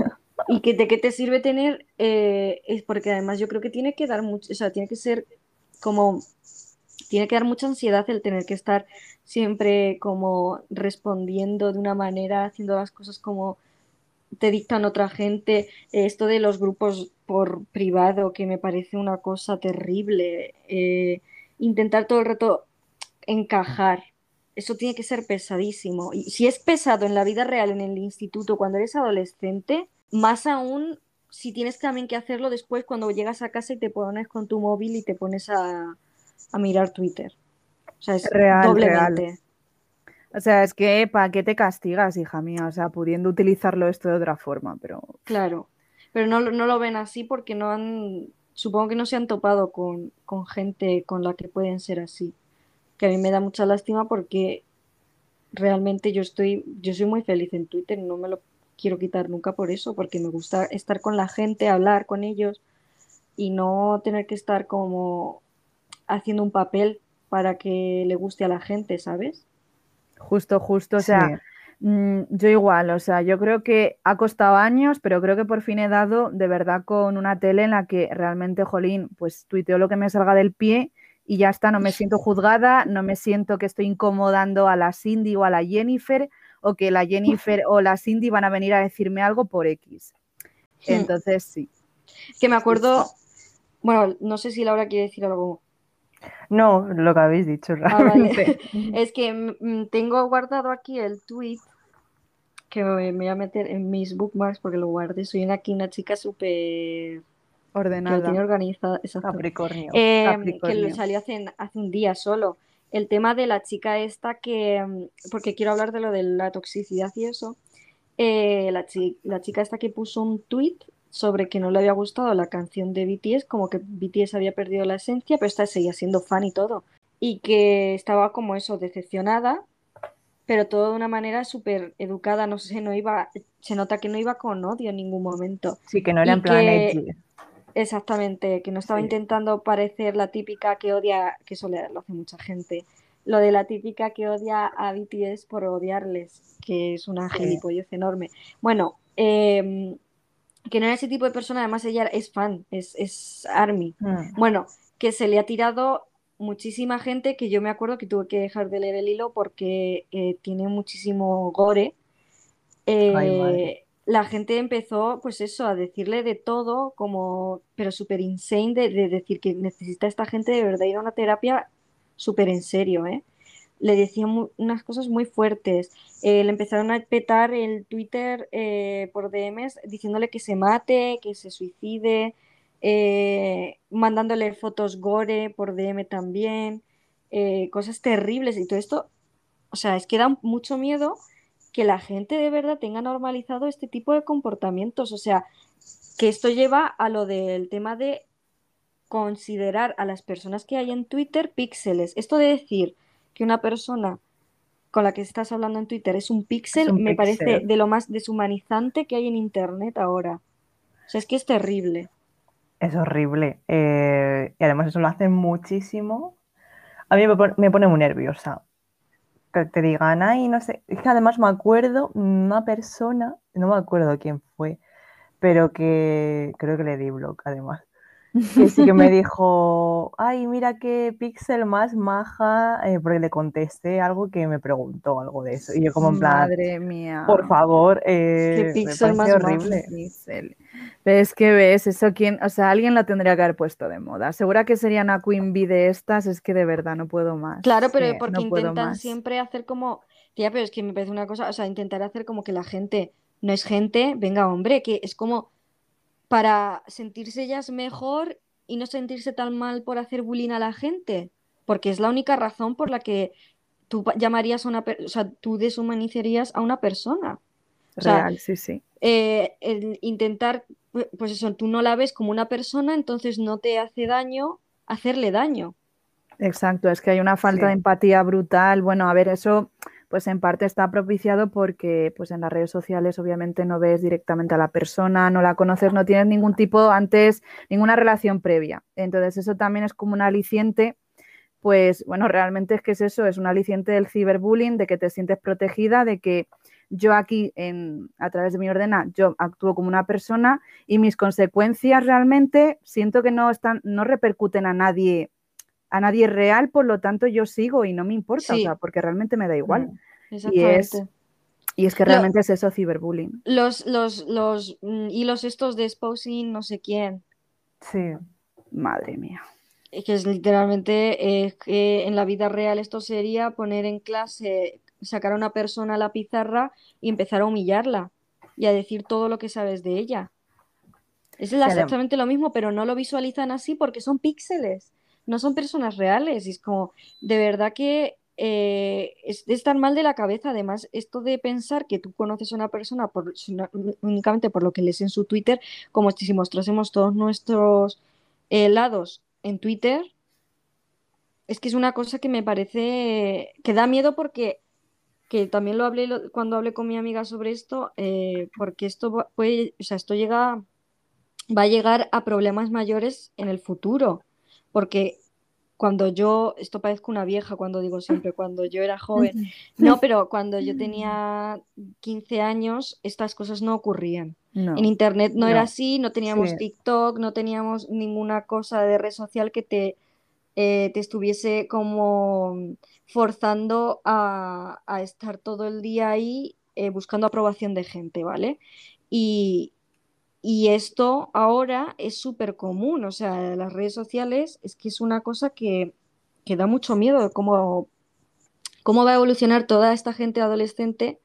Speaker 1: y que de qué te sirve tener, eh, es porque además yo creo que tiene que dar mucho, o sea, tiene que ser como, tiene que dar mucha ansiedad el tener que estar siempre como respondiendo de una manera, haciendo las cosas como te dictan otra gente, esto de los grupos por privado, que me parece una cosa terrible, eh, intentar todo el rato encajar, eso tiene que ser pesadísimo. Y si es pesado en la vida real, en el instituto, cuando eres adolescente, más aún si tienes también que hacerlo después cuando llegas a casa y te pones con tu móvil y te pones a, mirar Twitter. O sea, es
Speaker 2: real, doblemente. O sea, es que ¿para qué te castigas, hija mía? O sea, pudiendo utilizarlo esto de otra forma, pero...
Speaker 1: Claro, pero no, no lo ven así porque no han, supongo que no se han topado con, con gente con la que pueden ser así. Que a mí me da mucha lástima porque realmente yo estoy, yo soy muy feliz en Twitter, no me lo quiero quitar nunca por eso, porque me gusta estar con la gente, hablar con ellos y no tener que estar como haciendo un papel para que le guste a la gente, ¿sabes?
Speaker 2: Justo, justo, o sea, mm, yo igual, o sea, yo creo que ha costado años, pero creo que por fin he dado de verdad con una tele en la que realmente, jolín, pues tuiteo lo que me salga del pie y ya está, no me siento juzgada, no me siento que estoy incomodando a la Cindy o a la Jennifer o que la Jennifer o la Cindy van a venir a decirme algo por X. Hmm. Entonces, sí.
Speaker 1: Que me acuerdo, bueno, no sé si Laura quiere decir algo
Speaker 3: no, lo que habéis dicho
Speaker 1: ah, es que tengo guardado aquí el tweet que me voy a meter en mis bookmarks porque lo guardé. Soy aquí una chica súper
Speaker 2: ordenada.
Speaker 1: Que lo tiene organizada.
Speaker 3: Capricornio.
Speaker 1: Eh, que lo salió hace, hace un día solo. El tema de la chica esta que, porque quiero hablar de lo de la toxicidad y eso. Eh, la, la chica esta que puso un tweet sobre que no le había gustado la canción de BTS, como que BTS había perdido la esencia, pero esta seguía siendo fan y todo. Y que estaba como eso, decepcionada, pero todo de una manera súper educada, no sé, no iba, se nota que no iba con odio en ningún momento.
Speaker 3: Sí, que no era en plan
Speaker 1: Exactamente, que no estaba intentando parecer la típica que odia, que eso lo hace mucha gente, lo de la típica que odia a BTS por odiarles, que es una gilipollez enorme. Bueno, eh, que no era ese tipo de persona, además ella es fan, es, es Army. Mm. Bueno, que se le ha tirado muchísima gente que yo me acuerdo que tuve que dejar de leer el hilo porque eh, tiene muchísimo gore. Eh, la gente empezó, pues eso, a decirle de todo, como, pero súper insane, de, de, decir que necesita esta gente de verdad ir a una terapia súper en serio, ¿eh? Le decían unas cosas muy fuertes. Eh, le empezaron a petar el Twitter eh, por DMs diciéndole que se mate, que se suicide, eh, mandándole fotos gore por DM también, cosas terribles y todo esto. O sea, es que da mucho miedo que la gente de verdad tenga normalizado este tipo de comportamientos. O sea, que esto lleva a lo del tema de considerar a las personas que hay en Twitter píxeles. Esto de decir, que una persona con la que estás hablando en Twitter es un píxel, me parece de lo más deshumanizante que hay en Internet ahora. O sea, es que es terrible.
Speaker 3: Es horrible. Eh, y además eso lo hacen muchísimo. A mí me pone, muy nerviosa. Que te digan, ay, no sé. Es que además me acuerdo una persona, no me acuerdo quién fue, pero que creo que le di blog además que sí que me dijo, ay, mira qué pixel más maja, eh, porque le contesté algo que me preguntó algo de eso. Y yo como en plan,
Speaker 2: madre mía,
Speaker 3: por favor, eh,
Speaker 1: qué pixel más horrible.
Speaker 2: Pero es que ves, eso quién, o sea, alguien la tendría que haber puesto de moda. Segura que sería una Queen Bee de estas, es que de verdad no puedo más.
Speaker 1: Claro, pero porque intentan siempre hacer como, tía, pero es que me parece una cosa, o sea, intentar hacer como que la gente no es gente, venga, hombre, que es como para sentirse ellas mejor y no sentirse tan mal por hacer bullying a la gente, porque es la única razón por la que tú llamarías a una persona, o sea, tú deshumanizarías a una persona.
Speaker 2: Real, sí, sí.
Speaker 1: Eh, intentar, pues eso, tú no la ves como una persona, entonces no te hace daño hacerle daño.
Speaker 2: Exacto, es que hay una falta de empatía brutal. Bueno, a ver, eso pues en parte está propiciado porque pues en las redes sociales obviamente no ves directamente a la persona, no la conoces, no tienes ningún tipo antes, ninguna relación previa. Entonces eso también es como un aliciente, pues bueno, realmente es que es eso, es un aliciente del ciberbullying, de que te sientes protegida, de que yo aquí en, a través de mi ordena, yo actúo como una persona y mis consecuencias realmente siento que no están, no repercuten a nadie a nadie real, por lo tanto yo sigo y no me importa, o sea, porque realmente me da igual. Mm, y es, y es que realmente es eso, ciberbullying.
Speaker 1: Los, los, los mm, hilos estos de espousing, no sé quién.
Speaker 3: Sí.
Speaker 2: Madre mía.
Speaker 1: Es que es literalmente eh, que en la vida real esto sería poner en clase, sacar a una persona a la pizarra y empezar a humillarla y a decir todo lo que sabes de ella. Es exactamente lo mismo, pero no lo visualizan así porque son píxeles no son personas reales. Y es como, de verdad que eh, es estar mal de la cabeza. Además, esto de pensar que tú conoces a una persona por, únicamente por lo que lees en su Twitter, como si mostrásemos todos nuestros eh, lados en Twitter, es que es una cosa que me parece que da miedo porque que también lo hablé cuando hablé con mi amiga sobre esto, eh, porque esto puede, o sea, esto llega, va a llegar a problemas mayores en el futuro, porque cuando yo, esto parezco una vieja cuando digo siempre, cuando yo era joven, no, pero cuando yo tenía 15 años, estas cosas no ocurrían. En Internet no, era así, no teníamos TikTok, no teníamos ninguna cosa de red social que te, eh, te estuviese como forzando a, estar todo el día ahí eh, buscando aprobación de gente, ¿vale? Y, esto ahora es súper común, o sea, las redes sociales es que es una cosa que, da mucho miedo cómo, cómo va a evolucionar toda esta gente adolescente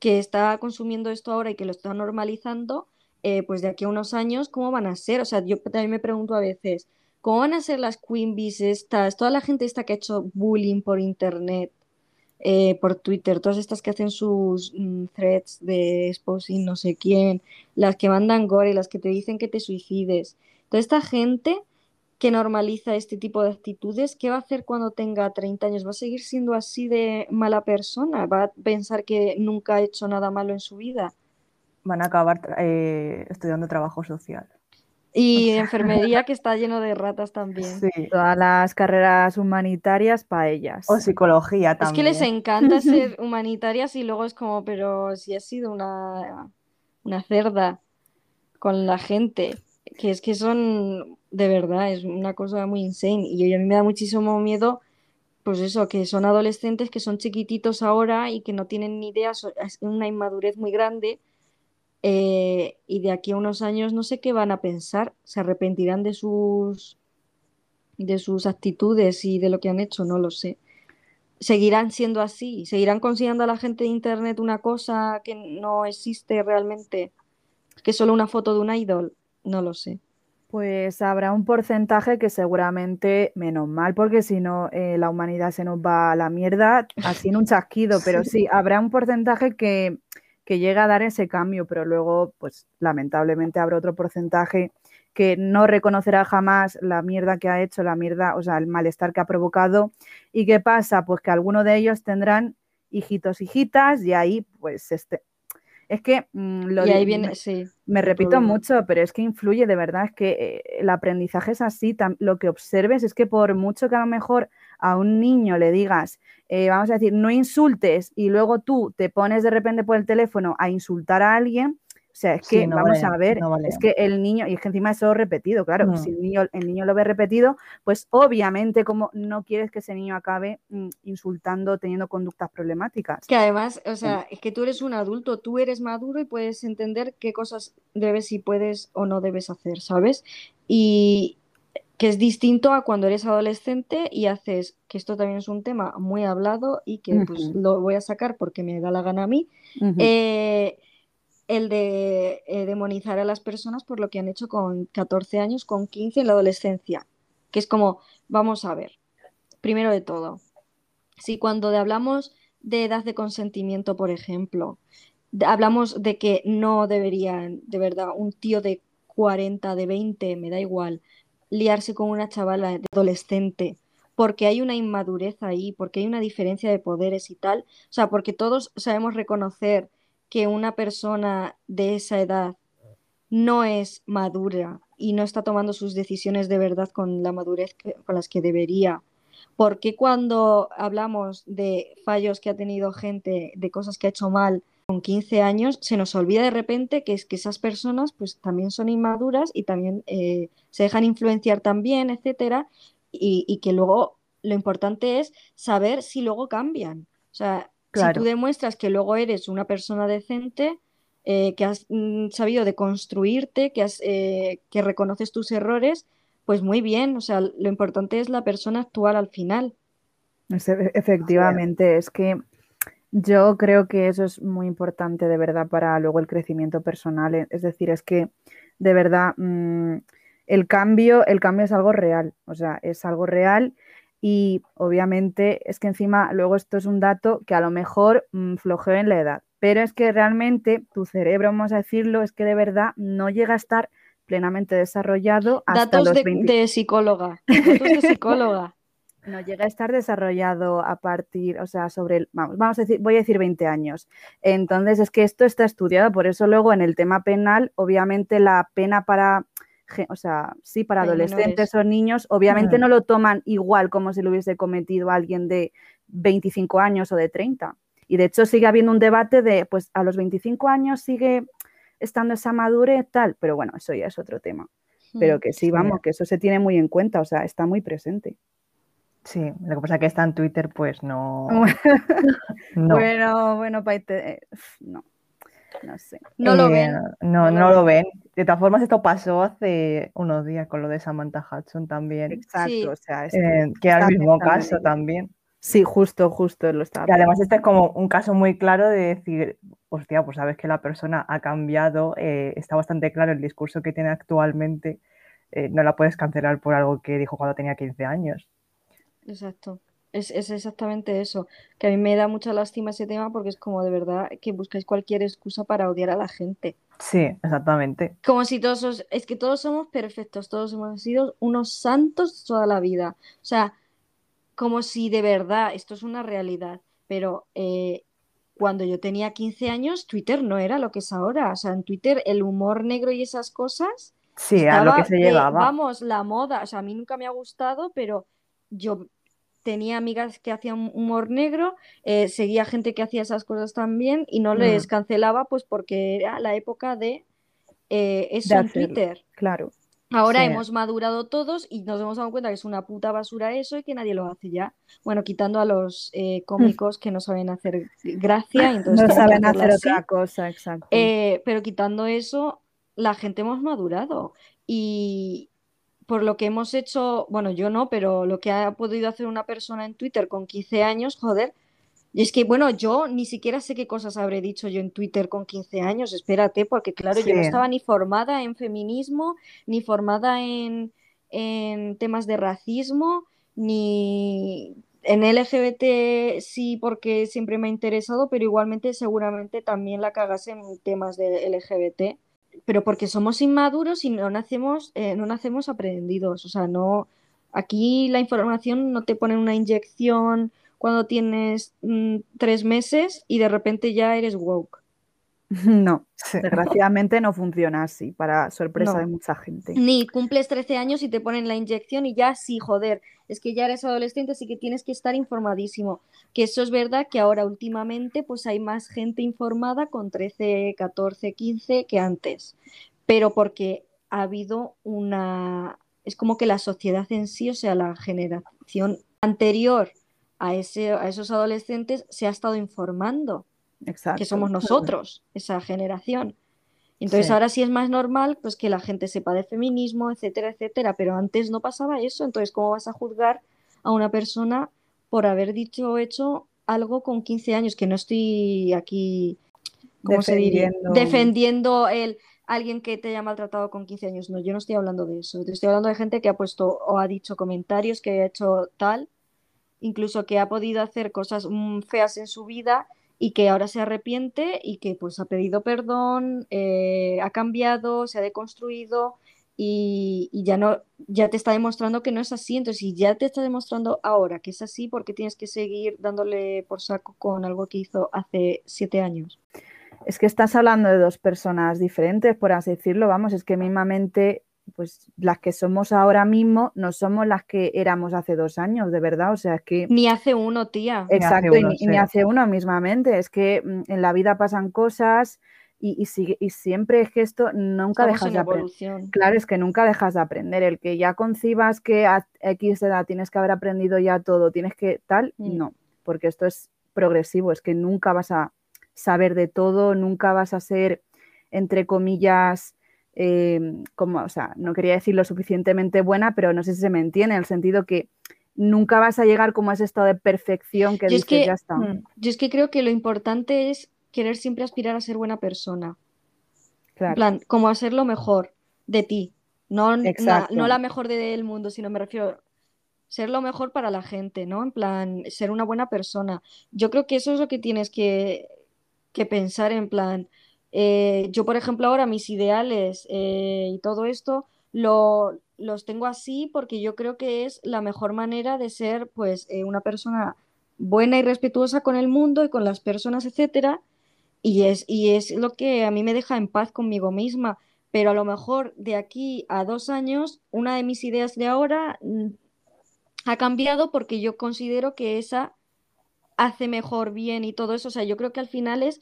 Speaker 1: que está consumiendo esto ahora y que lo está normalizando, eh, pues de aquí a unos años, ¿cómo van a ser? O sea, yo también me pregunto a veces, ¿Cómo van a ser las Queen Bees estas? Toda la gente esta que ha hecho bullying por internet, eh, por Twitter, todas estas que hacen sus mm, threads de exposing no sé quién, las que mandan gore, las que te dicen que te suicides. Toda esta gente que normaliza este tipo de actitudes, ¿qué va a hacer cuando tenga 30 años? ¿Va a seguir siendo así de mala persona? ¿Va a pensar que nunca ha hecho nada malo en su vida?
Speaker 3: Van a acabar eh, estudiando trabajo social.
Speaker 1: Y enfermería que está lleno de ratas también.
Speaker 2: Sí, todas las carreras humanitarias para ellas.
Speaker 3: O psicología también.
Speaker 1: Es que les encanta ser humanitarias y luego es como, pero si has sido una, una cerda con la gente, que es que son, de verdad, es una cosa muy insane. Y a mí me da muchísimo miedo, pues eso, que son adolescentes que son chiquititos ahora y que no tienen ni idea, es una inmadurez muy grande eh, y de aquí a unos años no sé qué van a pensar, se arrepentirán de sus, de sus actitudes y de lo que han hecho, no lo sé. Seguirán siendo así, seguirán considerando a la gente de Internet una cosa que no existe realmente, que es solo una foto de un idol, no lo sé.
Speaker 2: Pues habrá un porcentaje que seguramente, menos mal, porque si no eh, la humanidad se nos va a la mierda, así en un chasquido, pero sí, habrá un porcentaje que, que llega a dar ese cambio, pero luego, pues lamentablemente habrá otro porcentaje que no reconocerá jamás la mierda que ha hecho, la mierda, o sea, el malestar que ha provocado. ¿Y qué pasa? Pues que algunos de ellos tendrán hijitos, hijitas, y ahí, pues, este, es que
Speaker 1: mm, lo y ahí viene, sí,
Speaker 2: me repito mucho, pero es que influye de verdad, es que eh, el aprendizaje es así, lo que observes es que por mucho que a lo mejor a un niño le digas, eh, vamos a decir, no insultes y luego tú te pones de repente por el teléfono a insultar a alguien, o sea, es que, vamos a ver, es que el niño, y es que encima eso repetido, claro, si el niño, el niño lo ve repetido, pues obviamente como no quieres que ese niño acabe mm, insultando, teniendo conductas problemáticas.
Speaker 1: Que además, o sea, es que tú eres un adulto, tú eres maduro y puedes entender qué cosas debes y puedes o no debes hacer, ¿sabes? Y, que es distinto a cuando eres adolescente y haces, que esto también es un tema muy hablado y que pues, lo voy a sacar porque me da la gana a mí, eh, el de eh, demonizar a las personas por lo que han hecho con 14 años, con 15 en la adolescencia, que es como, vamos a ver, primero de todo, si cuando hablamos de edad de consentimiento, por ejemplo, hablamos de que no deberían, de verdad, un tío de 40, de 20, me da igual, liarse con una chavala adolescente, porque hay una inmadurez ahí, porque hay una diferencia de poderes y tal. O sea, porque todos sabemos reconocer que una persona de esa edad no es madura y no está tomando sus decisiones de verdad con la madurez con las que debería. Porque cuando hablamos de fallos que ha tenido gente, de cosas que ha hecho mal, con 15 años se nos olvida de repente que es que esas personas pues también son inmaduras y también eh, se dejan influenciar también, etcétera, y, que luego lo importante es saber si luego cambian. O sea, si tú demuestras que luego eres una persona decente, eh, que has mm, sabido deconstruirte, que, has, eh, que reconoces tus errores, pues muy bien. O sea, lo importante es la persona actual al final.
Speaker 2: Efectivamente, es que yo creo que eso es muy importante de verdad para luego el crecimiento personal. Eh, es decir, es que de verdad mm, el, cambio, el cambio es algo real, o sea, es algo real Y obviamente es que encima luego esto es un dato que a lo mejor mm, flojeo en la edad, pero es que realmente tu cerebro, vamos a decirlo, es que de verdad no llega a estar plenamente desarrollado hasta
Speaker 1: datos
Speaker 2: los
Speaker 1: de, de psicóloga. Datos de psicóloga.
Speaker 2: No llega a estar desarrollado a partir, o sea, sobre, el, vamos, vamos a decir, voy a decir 20 años. Entonces, es que esto está estudiado, por eso luego en el tema penal, obviamente la pena para, o sea, sí, para adolescentes o niños, obviamente no lo toman igual como si lo hubiese cometido alguien de 25 años o de 30. Y de hecho sigue habiendo un debate de, pues a los 25 años sigue estando esa madurez tal, pero bueno, eso ya es otro tema. Pero que sí, vamos, que eso se tiene muy en cuenta, o sea, está muy presente.
Speaker 3: Sí, lo que pasa es que está en Twitter, pues no.
Speaker 2: Bueno, bueno, Paite, no. No sé.
Speaker 1: No lo ven.
Speaker 3: No, no, lo ven. De todas formas, esto pasó hace unos días con lo de Samantha Hudson también.
Speaker 2: Exacto, o sea, es
Speaker 3: eh, que era el mismo caso también.
Speaker 2: Sí, justo, justo lo estaba.
Speaker 3: Y además este es como un caso muy claro de decir, hostia, pues sabes que la persona ha cambiado, eh, está bastante claro el discurso que tiene actualmente, eh, no la puedes cancelar por algo que dijo cuando tenía 15 años.
Speaker 1: Exacto. Es, exactamente eso. Que a mí me da mucha lástima ese tema porque es como de verdad que buscáis cualquier excusa para odiar a la gente.
Speaker 3: Sí, exactamente.
Speaker 1: Como si todos, es que todos somos perfectos, todos hemos sido unos santos toda la vida. O sea, como si de verdad esto es una realidad. Pero eh, cuando yo tenía 15 años, Twitter no era lo que es ahora. O sea, en Twitter el humor negro y esas cosas.
Speaker 3: Sí, a lo que se llevaba.
Speaker 1: vamos, la moda. O sea, a mí nunca me ha gustado, pero yo tenía amigas que hacían humor negro, eh, seguía gente que hacía esas cosas también y no les mm. cancelaba pues porque era la época de eh, eso en Twitter.
Speaker 2: Claro.
Speaker 1: Ahora hemos madurado todos y nos hemos dado cuenta que es una puta basura eso y que nadie lo hace ya. Bueno, quitando a los eh, cómicos que no saben hacer gracia. Entonces
Speaker 2: no saben hacer otra cosa, exacto.
Speaker 1: pero quitando eso, la gente hemos madurado. Y, por lo que hemos hecho, bueno, yo no, pero lo que ha podido hacer una persona en Twitter con 15 años, joder. Y es que, bueno, yo ni siquiera sé qué cosas habré dicho yo en Twitter con 15 años, espérate, porque claro, yo no estaba ni formada en feminismo, ni formada en, en temas de racismo, ni en LGBT sí porque siempre me ha interesado, pero igualmente seguramente también la cagase en temas de LGBT pero porque somos inmaduros y no nacemos, eh, no nacemos aprendidos. O sea, no, aquí la información no te pone una inyección cuando tienes mm, tres meses y de repente ya eres woke.
Speaker 2: No, desgraciadamente no funciona así, para sorpresa de mucha gente.
Speaker 1: Ni cumples 13 años y te ponen la inyección y ya sí, joder, es que ya eres adolescente, así que tienes que estar informadísimo. Que eso es verdad que ahora últimamente pues hay más gente informada con 13, 14, 15 que antes, pero porque ha habido una... Es como que la sociedad en sí, o sea, la generación anterior a, ese, a esos adolescentes se ha estado informando que somos nosotros, esa generación. Entonces ahora sí es más normal pues que la gente sepa de feminismo, etcétera, etcétera, pero antes no pasaba eso, entonces ¿cómo vas a juzgar a una persona por haber dicho o hecho algo con 15 años? Que no estoy aquí, ¿cómo defendiendo. se diría? Defendiendo el alguien que te haya maltratado con 15 años. No, yo no estoy hablando de eso. Estoy hablando de gente que ha puesto o ha dicho comentarios, que ha hecho tal, incluso que ha podido hacer cosas mm, feas en su vida y que ahora se arrepiente y que pues ha pedido perdón, eh, ha cambiado, se ha deconstruido y, ya no, ya te está demostrando que no es así. Entonces, si ya te está demostrando ahora que es así, ¿por qué tienes que seguir dándole por saco con algo que hizo hace siete años?
Speaker 2: Es que estás hablando de dos personas diferentes, por así decirlo, vamos, es que mismamente pues las que somos ahora mismo no somos las que éramos hace dos años, de verdad. O sea, es que.
Speaker 1: Ni hace uno, tía.
Speaker 2: Exacto, ni ni, hace uno mismamente. Es que mm, en la vida pasan cosas y, y, siempre es que esto nunca dejas de aprender. Claro, es que nunca dejas de aprender. El que ya concibas que a X edad tienes que haber aprendido ya todo, tienes que tal, mm. no, porque esto es progresivo, es que nunca vas a saber de todo, nunca vas a ser, entre comillas, Em, como, o sea, no quería decir lo suficientemente buena, pero no sé si se me entiende, en el sentido que nunca vas a llegar como a ese estado de perfección que dices, que, ya está. Mm,
Speaker 1: yo es que creo que lo importante es querer siempre aspirar a ser buena persona. En plan, como a ser lo mejor de ti. No, no la mejor del mundo, sino me refiero ser lo mejor para la gente, ¿no? En plan, ser una buena persona. Yo creo que eso es lo que tienes que, que pensar en plan. Eh, yo, por ejemplo, ahora mis ideales eh, y todo esto lo, los tengo así porque yo creo que es la mejor manera de ser, pues, eh, una persona buena y respetuosa con el mundo y con las personas, etcétera. Y es, y es lo que a mí me deja en paz conmigo misma. Pero a lo mejor de aquí a dos años, una de mis ideas de ahora mm, ha cambiado porque yo considero que esa hace mejor bien y todo eso. O sea, yo creo que al final es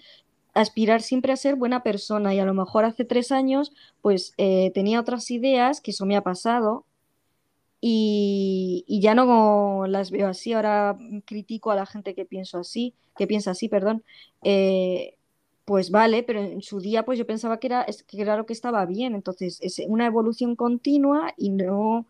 Speaker 1: aspirar siempre a ser buena persona y a lo mejor hace tres años pues eh, tenía otras ideas, que eso me ha pasado y, ya no las veo así, ahora critico a la gente que pienso así, que piensa así, perdón, eh, pues vale, pero en su día pues yo pensaba que era, que lo que estaba bien, entonces es una evolución continua y no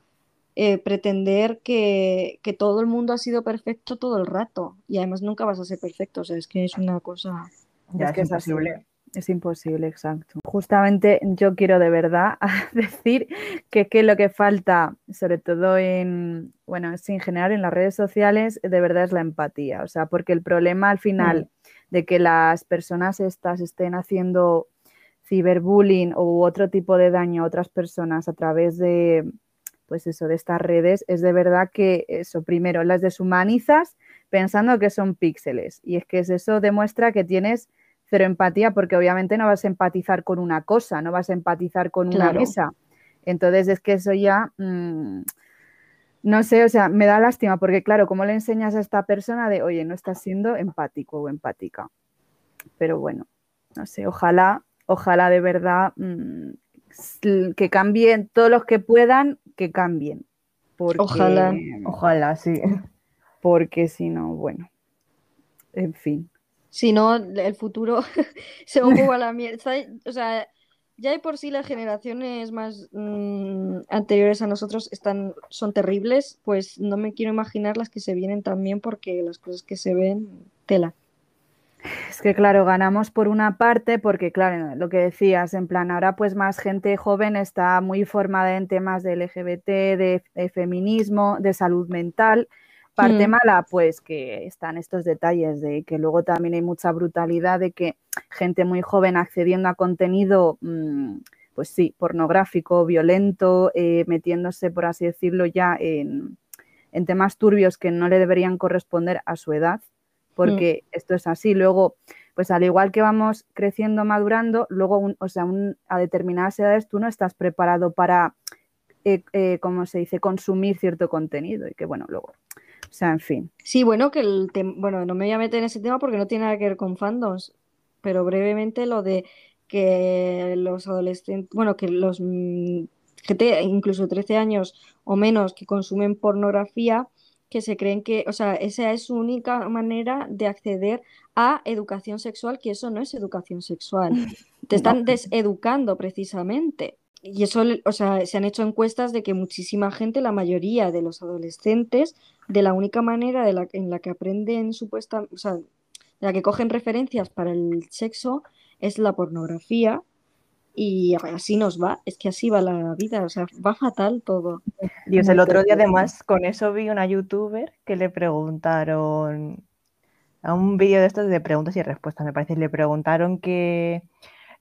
Speaker 1: eh, pretender que, que todo el mundo ha sido perfecto todo el rato. Y además nunca vas a ser perfecto, o sea, es que es una cosa...
Speaker 2: Ya es, que imposible. Es imposible, exacto. Justamente yo quiero de verdad decir que, que, lo que falta, sobre todo en, bueno, sin general en las redes sociales, de verdad es la empatía. O sea, porque el problema al final mm. de que las personas estas estén haciendo ciberbullying u otro tipo de daño a otras personas a través de, pues eso, de estas redes, es de verdad que eso, primero, las deshumanizas pensando que son píxeles. Y es que eso demuestra que tienes cero empatía porque obviamente no vas a empatizar con una cosa, no vas a empatizar con una mesa. Entonces es que eso ya, mm, no sé, o sea, me da lástima porque claro, ¿cómo le enseñas a esta persona de, oye, no estás siendo empático o empática? Pero bueno, no sé, ojalá, ojalá de verdad mm, que cambien todos los que puedan, que cambien.
Speaker 3: ojalá, ojalá, sí.
Speaker 2: Porque si no, bueno, en fin.
Speaker 1: Si no, el futuro se va a la mierda. O sea, ya de por sí las generaciones más mm, anteriores a nosotros están, son terribles, pues no me quiero imaginar las que se vienen también porque las cosas que se ven, tela.
Speaker 2: Es que claro, ganamos por una parte porque claro, lo que decías, en plan, ahora pues más gente joven está muy formada en temas de LGBT, de feminismo, de salud mental Parte mm. mala, pues que están estos detalles de que luego también hay mucha brutalidad de que gente muy joven accediendo a contenido, mm, pues sí, pornográfico, violento, eh, metiéndose, por así decirlo, ya en, temas turbios que no le deberían corresponder a su edad, porque mm. esto es así. Luego, pues al igual que vamos creciendo, madurando, luego, o sea, a determinadas edades tú no estás preparado para, eh, eh, como se dice, consumir cierto contenido y que, bueno, luego o sea, en fin.
Speaker 1: Sí, bueno, que el bueno, no me voy a meter en ese tema porque no tiene nada que ver con fandoms, pero brevemente lo de que los adolescentes, bueno, que los mm, gente, incluso 13 años o menos que consumen pornografía, que se creen que, o sea, esa es su única manera de acceder a educación sexual, que eso no es educación sexual. Te están deseducando precisamente y eso, o sea, se han hecho encuestas de que muchísima gente, la mayoría de los adolescentes, de la única manera de la, en la que aprenden supuesta, o sea, de la que cogen referencias para el sexo es la pornografía y así nos va, es que así va la vida, o sea, va fatal todo.
Speaker 3: Dios, el otro día además con eso vi una youtuber que le preguntaron a un vídeo de estos de preguntas y respuestas, me parece, le preguntaron que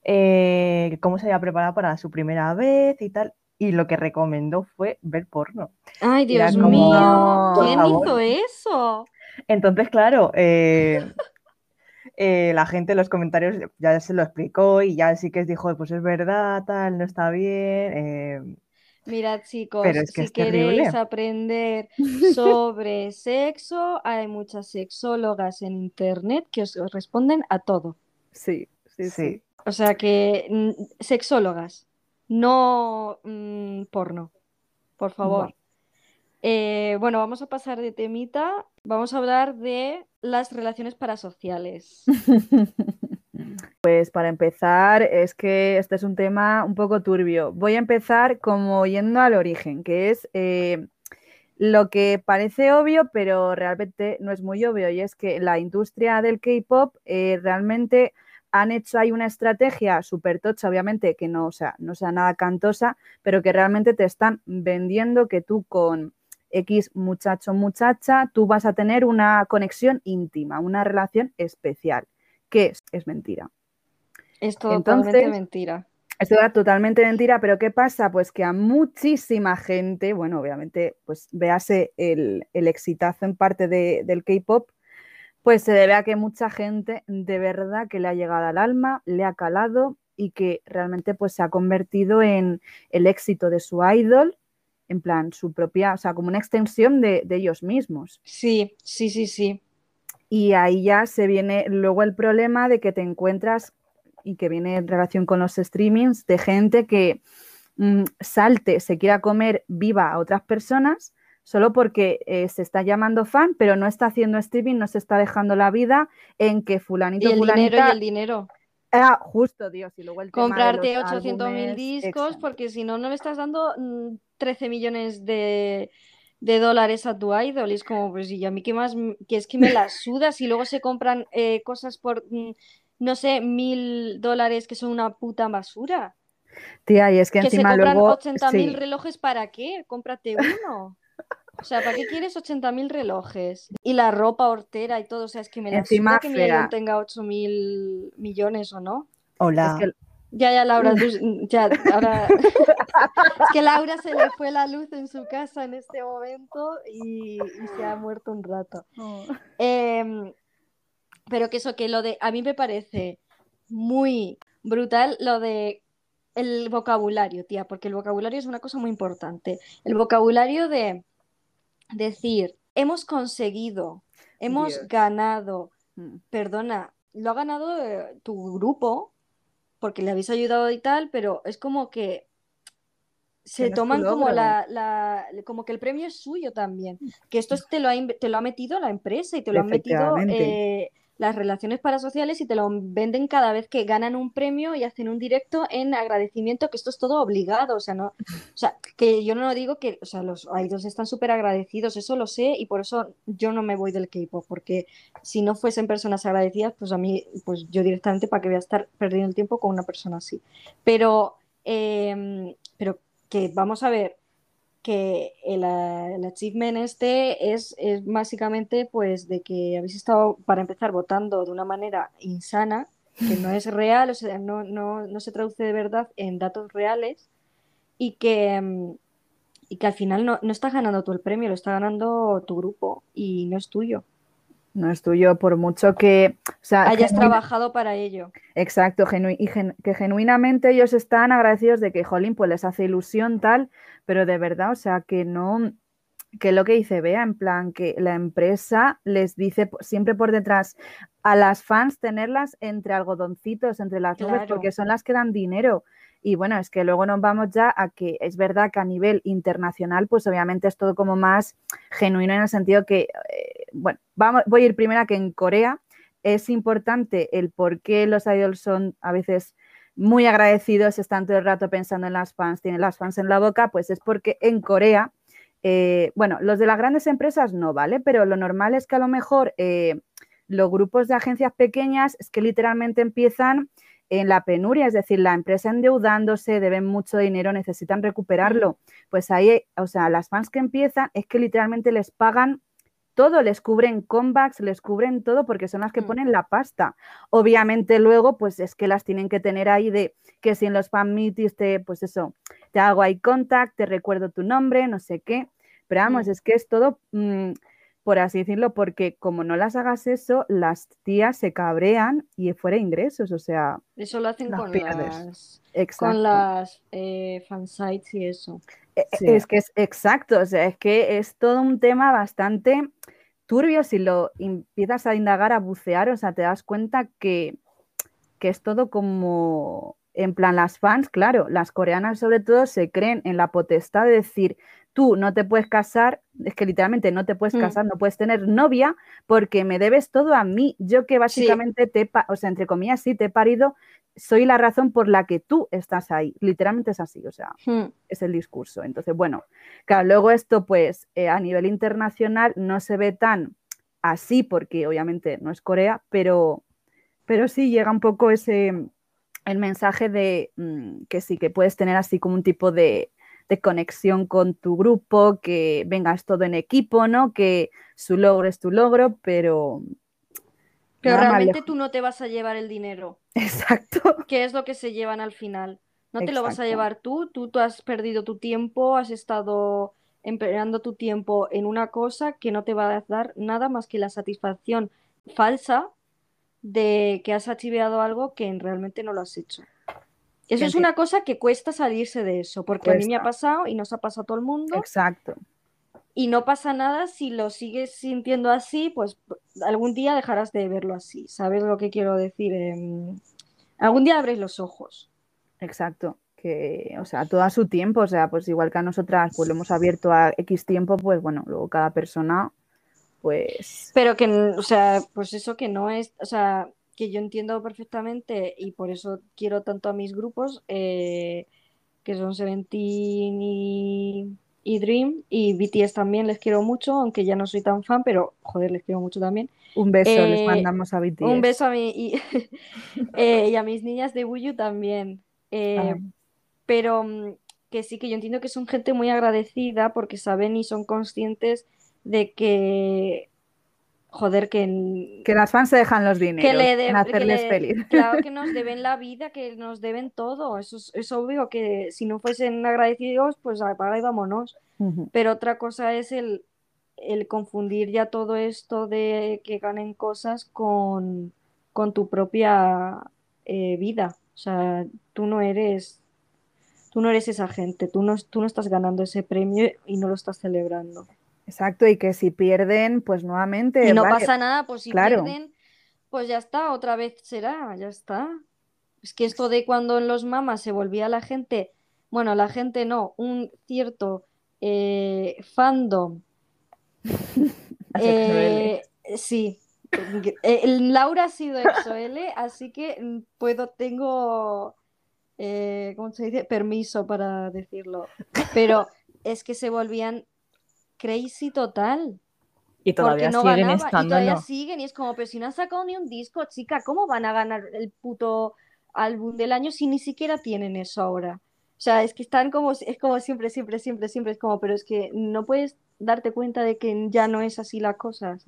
Speaker 3: eh, cómo se había preparado para su primera vez y tal. Y lo que recomendó fue ver porno.
Speaker 1: Ay, Dios mío, ¿quién hizo eso?
Speaker 3: Entonces, claro, eh, eh, la gente en los comentarios ya se lo explicó y ya sí que dijo, pues es verdad, tal, no está bien.
Speaker 1: Mirad, chicos, si queréis aprender sobre sexo, hay muchas sexólogas en internet que os responden a todo.
Speaker 2: Sí, sí, sí.
Speaker 1: O sea que mm, sexólogas, no mm, porno, por favor. Eh, bueno, vamos a pasar de temita. Vamos a hablar de las relaciones parasociales.
Speaker 2: Pues para empezar, es que este es un tema un poco turbio. Voy a empezar como yendo al origen, que es eh, lo que parece obvio, pero realmente no es muy obvio, y es que la industria del K-pop eh, realmente han hecho ahí una estrategia súper tocha, obviamente, que no, sea, no sea nada cantosa, pero que realmente te están vendiendo que tú con X muchacho muchacha, tú vas a tener una conexión íntima, una relación especial, que es, es mentira.
Speaker 1: Es totalmente mentira.
Speaker 2: Esto era totalmente mentira, pero ¿qué pasa? Pues que a muchísima gente, bueno, obviamente, pues véase el, el exitazo en parte del K-pop, pues se debe a que mucha gente de verdad que le ha llegado al alma, le ha calado y que realmente pues se ha convertido en el éxito de su idol, en plan su propia, o sea, como una extensión de, de ellos mismos.
Speaker 1: Sí, sí, sí, sí.
Speaker 2: Y ahí ya se viene luego el problema de que te encuentras y que viene en relación con los streamings de gente que mm, salte, se quiera comer viva a otras personas solo porque eh, se está llamando fan, pero no está haciendo streaming, no se está dejando la vida en que fulanito,
Speaker 1: y el
Speaker 2: fulanita...
Speaker 1: dinero y el dinero.
Speaker 2: Ah, justo, Dios, y luego el
Speaker 1: Comprarte 800 mil discos, porque si no, no le estás dando 13 mm, millones de, dólares a tu idol. Y es como, pues, y a mí qué más, que es que me las sudas y luego se compran eh, cosas por mm, no sé, mil dólares que son una puta basura.
Speaker 2: Tía, y es que, encima
Speaker 1: se compran
Speaker 2: luego...
Speaker 1: 80 mil relojes, ¿para qué? Cómprate uno. O sea, ¿para qué quieres 80 mil relojes? Y la ropa hortera y todo. O sea, es que me la encima que mi tenga 8 mil millones o no.
Speaker 3: Hola.
Speaker 1: Ya, ya, Laura, ya, ahora... es que Laura se le fue la luz en su casa en este momento y, se ha muerto un rato. Oh. Eh, pero que eso, que lo de, a mí me parece muy brutal lo de el vocabulario, tía, porque el vocabulario es una cosa muy importante. El vocabulario de decir, hemos conseguido, hemos ganado, mm. perdona, lo ha ganado eh, tu grupo porque le habéis ayudado y tal, pero es como que se toman como la, como que el premio es suyo también, que esto te lo ha, te lo ha metido la empresa y te lo han metido eh, las relaciones parasociales y te lo venden cada vez que ganan un premio y hacen un directo en agradecimiento, que esto es todo obligado, o sea, no, o sea, que yo no digo que, o sea, los idols están súper agradecidos, eso lo sé y por eso yo no me voy del K-pop, porque si no fuesen personas agradecidas, pues a mí, pues yo directamente para que voy a estar perdiendo el tiempo con una persona así. Pero, em, pero que vamos a ver, que el, el, achievement este es, es, básicamente pues de que habéis estado, para empezar, votando de una manera insana, que no es real, o sea, no, no, no se traduce de verdad en datos reales y que, mm, y que al final no, no estás ganando tú el premio, lo está ganando tu grupo y no es tuyo.
Speaker 2: No es tuyo, por mucho que o sea,
Speaker 1: hayas trabajado para ello.
Speaker 2: Exacto, y que genuinamente ellos están agradecidos de que, jolín, pues les hace ilusión tal, pero de verdad, o sea, que no, que lo que dice Bea, en plan, que la empresa les dice siempre por detrás a las fans tenerlas entre algodoncitos, entre las nubes, porque son las que dan dinero. Y bueno, es que luego nos vamos ya a que es verdad que a nivel internacional, pues obviamente es todo como más genuino en el sentido que, eh, bueno, vamos, voy a ir primero a que en Corea es importante el por qué los idols son a veces muy agradecidos, están todo el rato pensando en las fans, tienen las fans en la boca, pues es porque en Corea, eh, bueno, los de las grandes empresas no, ¿vale? Pero lo normal es que a lo mejor eh, los grupos de agencias pequeñas es que literalmente empiezan en la penuria, es decir, la empresa endeudándose, deben mucho dinero, necesitan recuperarlo. Pues ahí, o sea, las fans que empiezan es que literalmente les pagan todo, les cubren comebacks, les cubren todo porque son las que mm. ponen la pasta. Obviamente luego, pues es que las tienen que tener ahí de que si en los fan meetings te, pues eso, te hago eye contact, te recuerdo tu nombre, no sé qué. Pero vamos, mm. es que es todo mm, por así decirlo, porque como no las hagas eso, las tías se cabrean y fuera ingresos, o sea...
Speaker 1: Eso lo hacen con las, con las eh, fansites y eso.
Speaker 2: E, e, es que es exacto, o sea, es que es todo un tema bastante turbio si lo empiezas a indagar, a bucear, o sea, te das cuenta que, que es todo como, en plan, las fans, claro, las coreanas sobre todo se creen en la potestad de decir, tú no te puedes casar, es que literalmente no te puedes mm. casar, no puedes tener novia porque me debes todo a mí. Yo que básicamente te, o sea, entre comillas, sí, te he parido, soy la razón por la que tú estás ahí. Literalmente es así, o sea, hmm. es el discurso. Entonces, bueno, claro, luego esto pues eh, a nivel internacional no se ve tan así porque obviamente no es Corea, pero, pero sí llega un poco ese, el mensaje de mm, que sí, que puedes tener así como un tipo de de conexión con tu grupo, que vengas todo en equipo, ¿no? Que su logro es tu logro, pero...
Speaker 1: Pero realmente tú no te vas a llevar el dinero.
Speaker 2: Exacto.
Speaker 1: ¿Qué es lo que se llevan al final? No te lo vas a llevar tú, tú, tú has perdido tu tiempo, has estado empleando tu tiempo en una cosa que no te va a dar nada más que la satisfacción falsa de que has archiveado algo que realmente no lo has hecho. Eso es una cosa que cuesta salirse de eso, porque a mí me ha pasado y nos ha pasado a todo el mundo.
Speaker 2: Exacto.
Speaker 1: Y no pasa nada si lo sigues sintiendo así, pues algún día dejarás de verlo así. ¿Sabes lo que quiero decir? Em, algún día abres los ojos.
Speaker 2: Exacto. Que, o sea, todo a su tiempo, o sea, pues igual que a nosotras, pues lo hemos abierto a X tiempo, pues bueno, luego cada persona, pues.
Speaker 1: Pero que, o sea, pues eso que no es, o sea, que yo entiendo perfectamente y por eso quiero tanto a mis grupos, eh, que son Seventeen y, y, Dream, y BTS también les quiero mucho, aunque ya no soy tan fan, pero joder, les quiero mucho también.
Speaker 2: Un beso, les eh, mandamos a BTS.
Speaker 1: Un beso a mí y, eh, y a mis niñas de Wuyu también. Ah. Pero mm, que sí que yo entiendo que son gente muy agradecida porque saben y son conscientes de que joder, que...
Speaker 2: Que las fans se dejan los dineros en hacerles feliz.
Speaker 1: Claro que nos deben la vida, que nos deben todo. Eso es, obvio que si no fuesen agradecidos, pues apaga y vámonos. Pero otra cosa es el, el, confundir ya todo esto de que ganen cosas con, con tu propia eh, vida. O sea, tú no eres... Tú no eres esa gente, tú no, tú no estás ganando ese premio y no lo estás celebrando.
Speaker 2: Exacto, y que si pierden, pues nuevamente.
Speaker 1: Y no pasa nada, pues si pierden, pues ya está, otra vez será, ya está. Es que esto de cuando en los mamas se volvía la gente, bueno, la gente no, un cierto eh, fandom. eh, sí. Laura ha sido EXO-L, así que mm, puedo, tengo, eh, ¿cómo se dice? Permiso para decirlo. Pero es que se volvían crazy total.
Speaker 3: Y todavía no siguen estando. Y
Speaker 1: todavía siguen, y es como, pero si no han sacado ni un disco, chica, ¿cómo van a ganar el puto álbum del año si ni siquiera tienen eso ahora? O sea, es que están como, es como siempre, siempre, siempre, siempre, es como, pero es que no puedes darte cuenta de que ya no es así las cosas.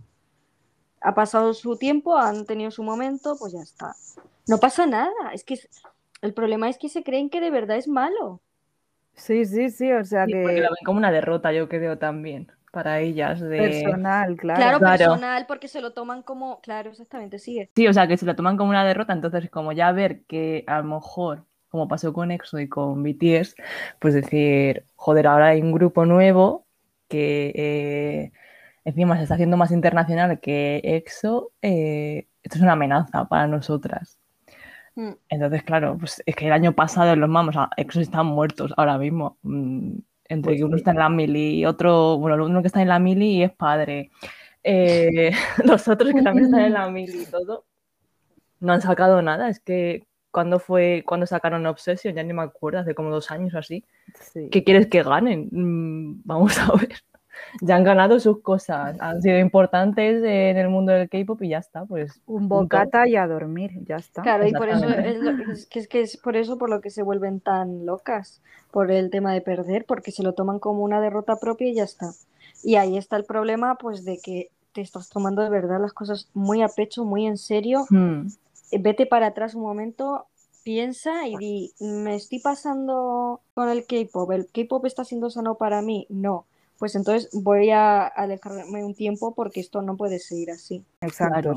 Speaker 1: Ha pasado su tiempo, han tenido su momento, pues ya está. No pasa nada, es que el problema es que se creen que de verdad es malo.
Speaker 2: Sí, sí, sí, o sea que...
Speaker 3: Porque lo ven como una derrota, yo creo también, para ellas. De...
Speaker 2: Personal, claro.
Speaker 1: Claro, personal, porque se lo toman como... Claro, exactamente, sigue.
Speaker 3: Sí, o sea, que se lo toman como una derrota, entonces como ya ver que a lo mejor, como pasó con EXO y con BTS, pues decir, joder, ahora hay un grupo nuevo que eh, encima se está haciendo más internacional que EXO, eh, esto es una amenaza para nosotras. Mm. Entonces, claro, pues es que el año pasado los mamos, esos están muertos ahora mismo. Mm, entre pues que uno está en la mili y otro, bueno, uno que está en la mili y es padre. Eh, los otros que también están en la mili y todo, no han sacado nada. Es que cuando fue, cuando sacaron Obsession, ya ni me acuerdo, hace como dos años o así. ¿Qué quieres que ganen? Mm, vamos a ver ya han ganado sus cosas, han sido importantes en el mundo del K-pop y ya está, pues.
Speaker 2: Un bocata y a dormir, ya está.
Speaker 1: Claro, y por eso es, que es que es por eso por lo que se vuelven tan locas, por el tema de perder, porque se lo toman como una derrota propia y ya está. Y ahí está el problema, pues, de que te estás tomando de verdad las cosas muy a pecho, muy en serio. Hmm. Vete para atrás un momento, piensa y di, ¿me estoy pasando con el K-pop? ¿El K-pop está siendo sano para mí? No pues entonces voy a alejarme un tiempo porque esto no puede seguir así.
Speaker 2: Exacto.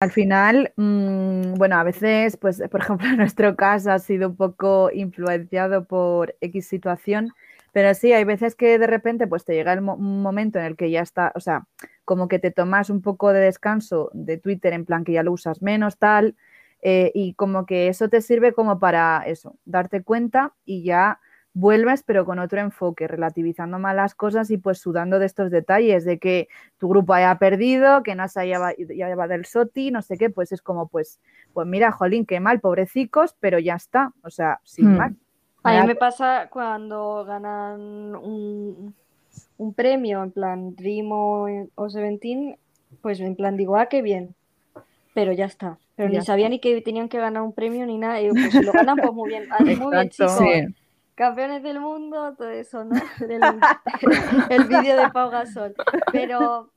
Speaker 2: al final, mm, bueno, a veces, pues, por ejemplo, en nuestro caso ha sido un poco influenciado por X situación, pero sí, hay veces que de repente, pues, te llega el un momento en el que ya está, o sea, como que te tomas un poco de descanso de Twitter en plan que ya lo usas menos, tal, eh, y como que eso te sirve como para eso, darte cuenta y ya vuelves pero con otro enfoque, relativizando más las cosas y pues sudando de estos detalles, de que tu grupo haya perdido, que no se haya llevado del SOTI, no sé qué, pues es como pues, pues mira, jolín, qué mal, pobrecicos, pero ya está, o sea, sin hmm. más.
Speaker 1: A mí me pasa cuando ganan un, un premio, en plan Dream o, Seventeen, pues en plan digo, ah, qué bien, pero ya está. Pero ni sabía ni que tenían que ganar un premio ni nada. Y pues si lo ganan, pues muy bien. muy bien, chicos campeones del mundo, todo eso, ¿no? el vídeo de Pau Gasol. Pero,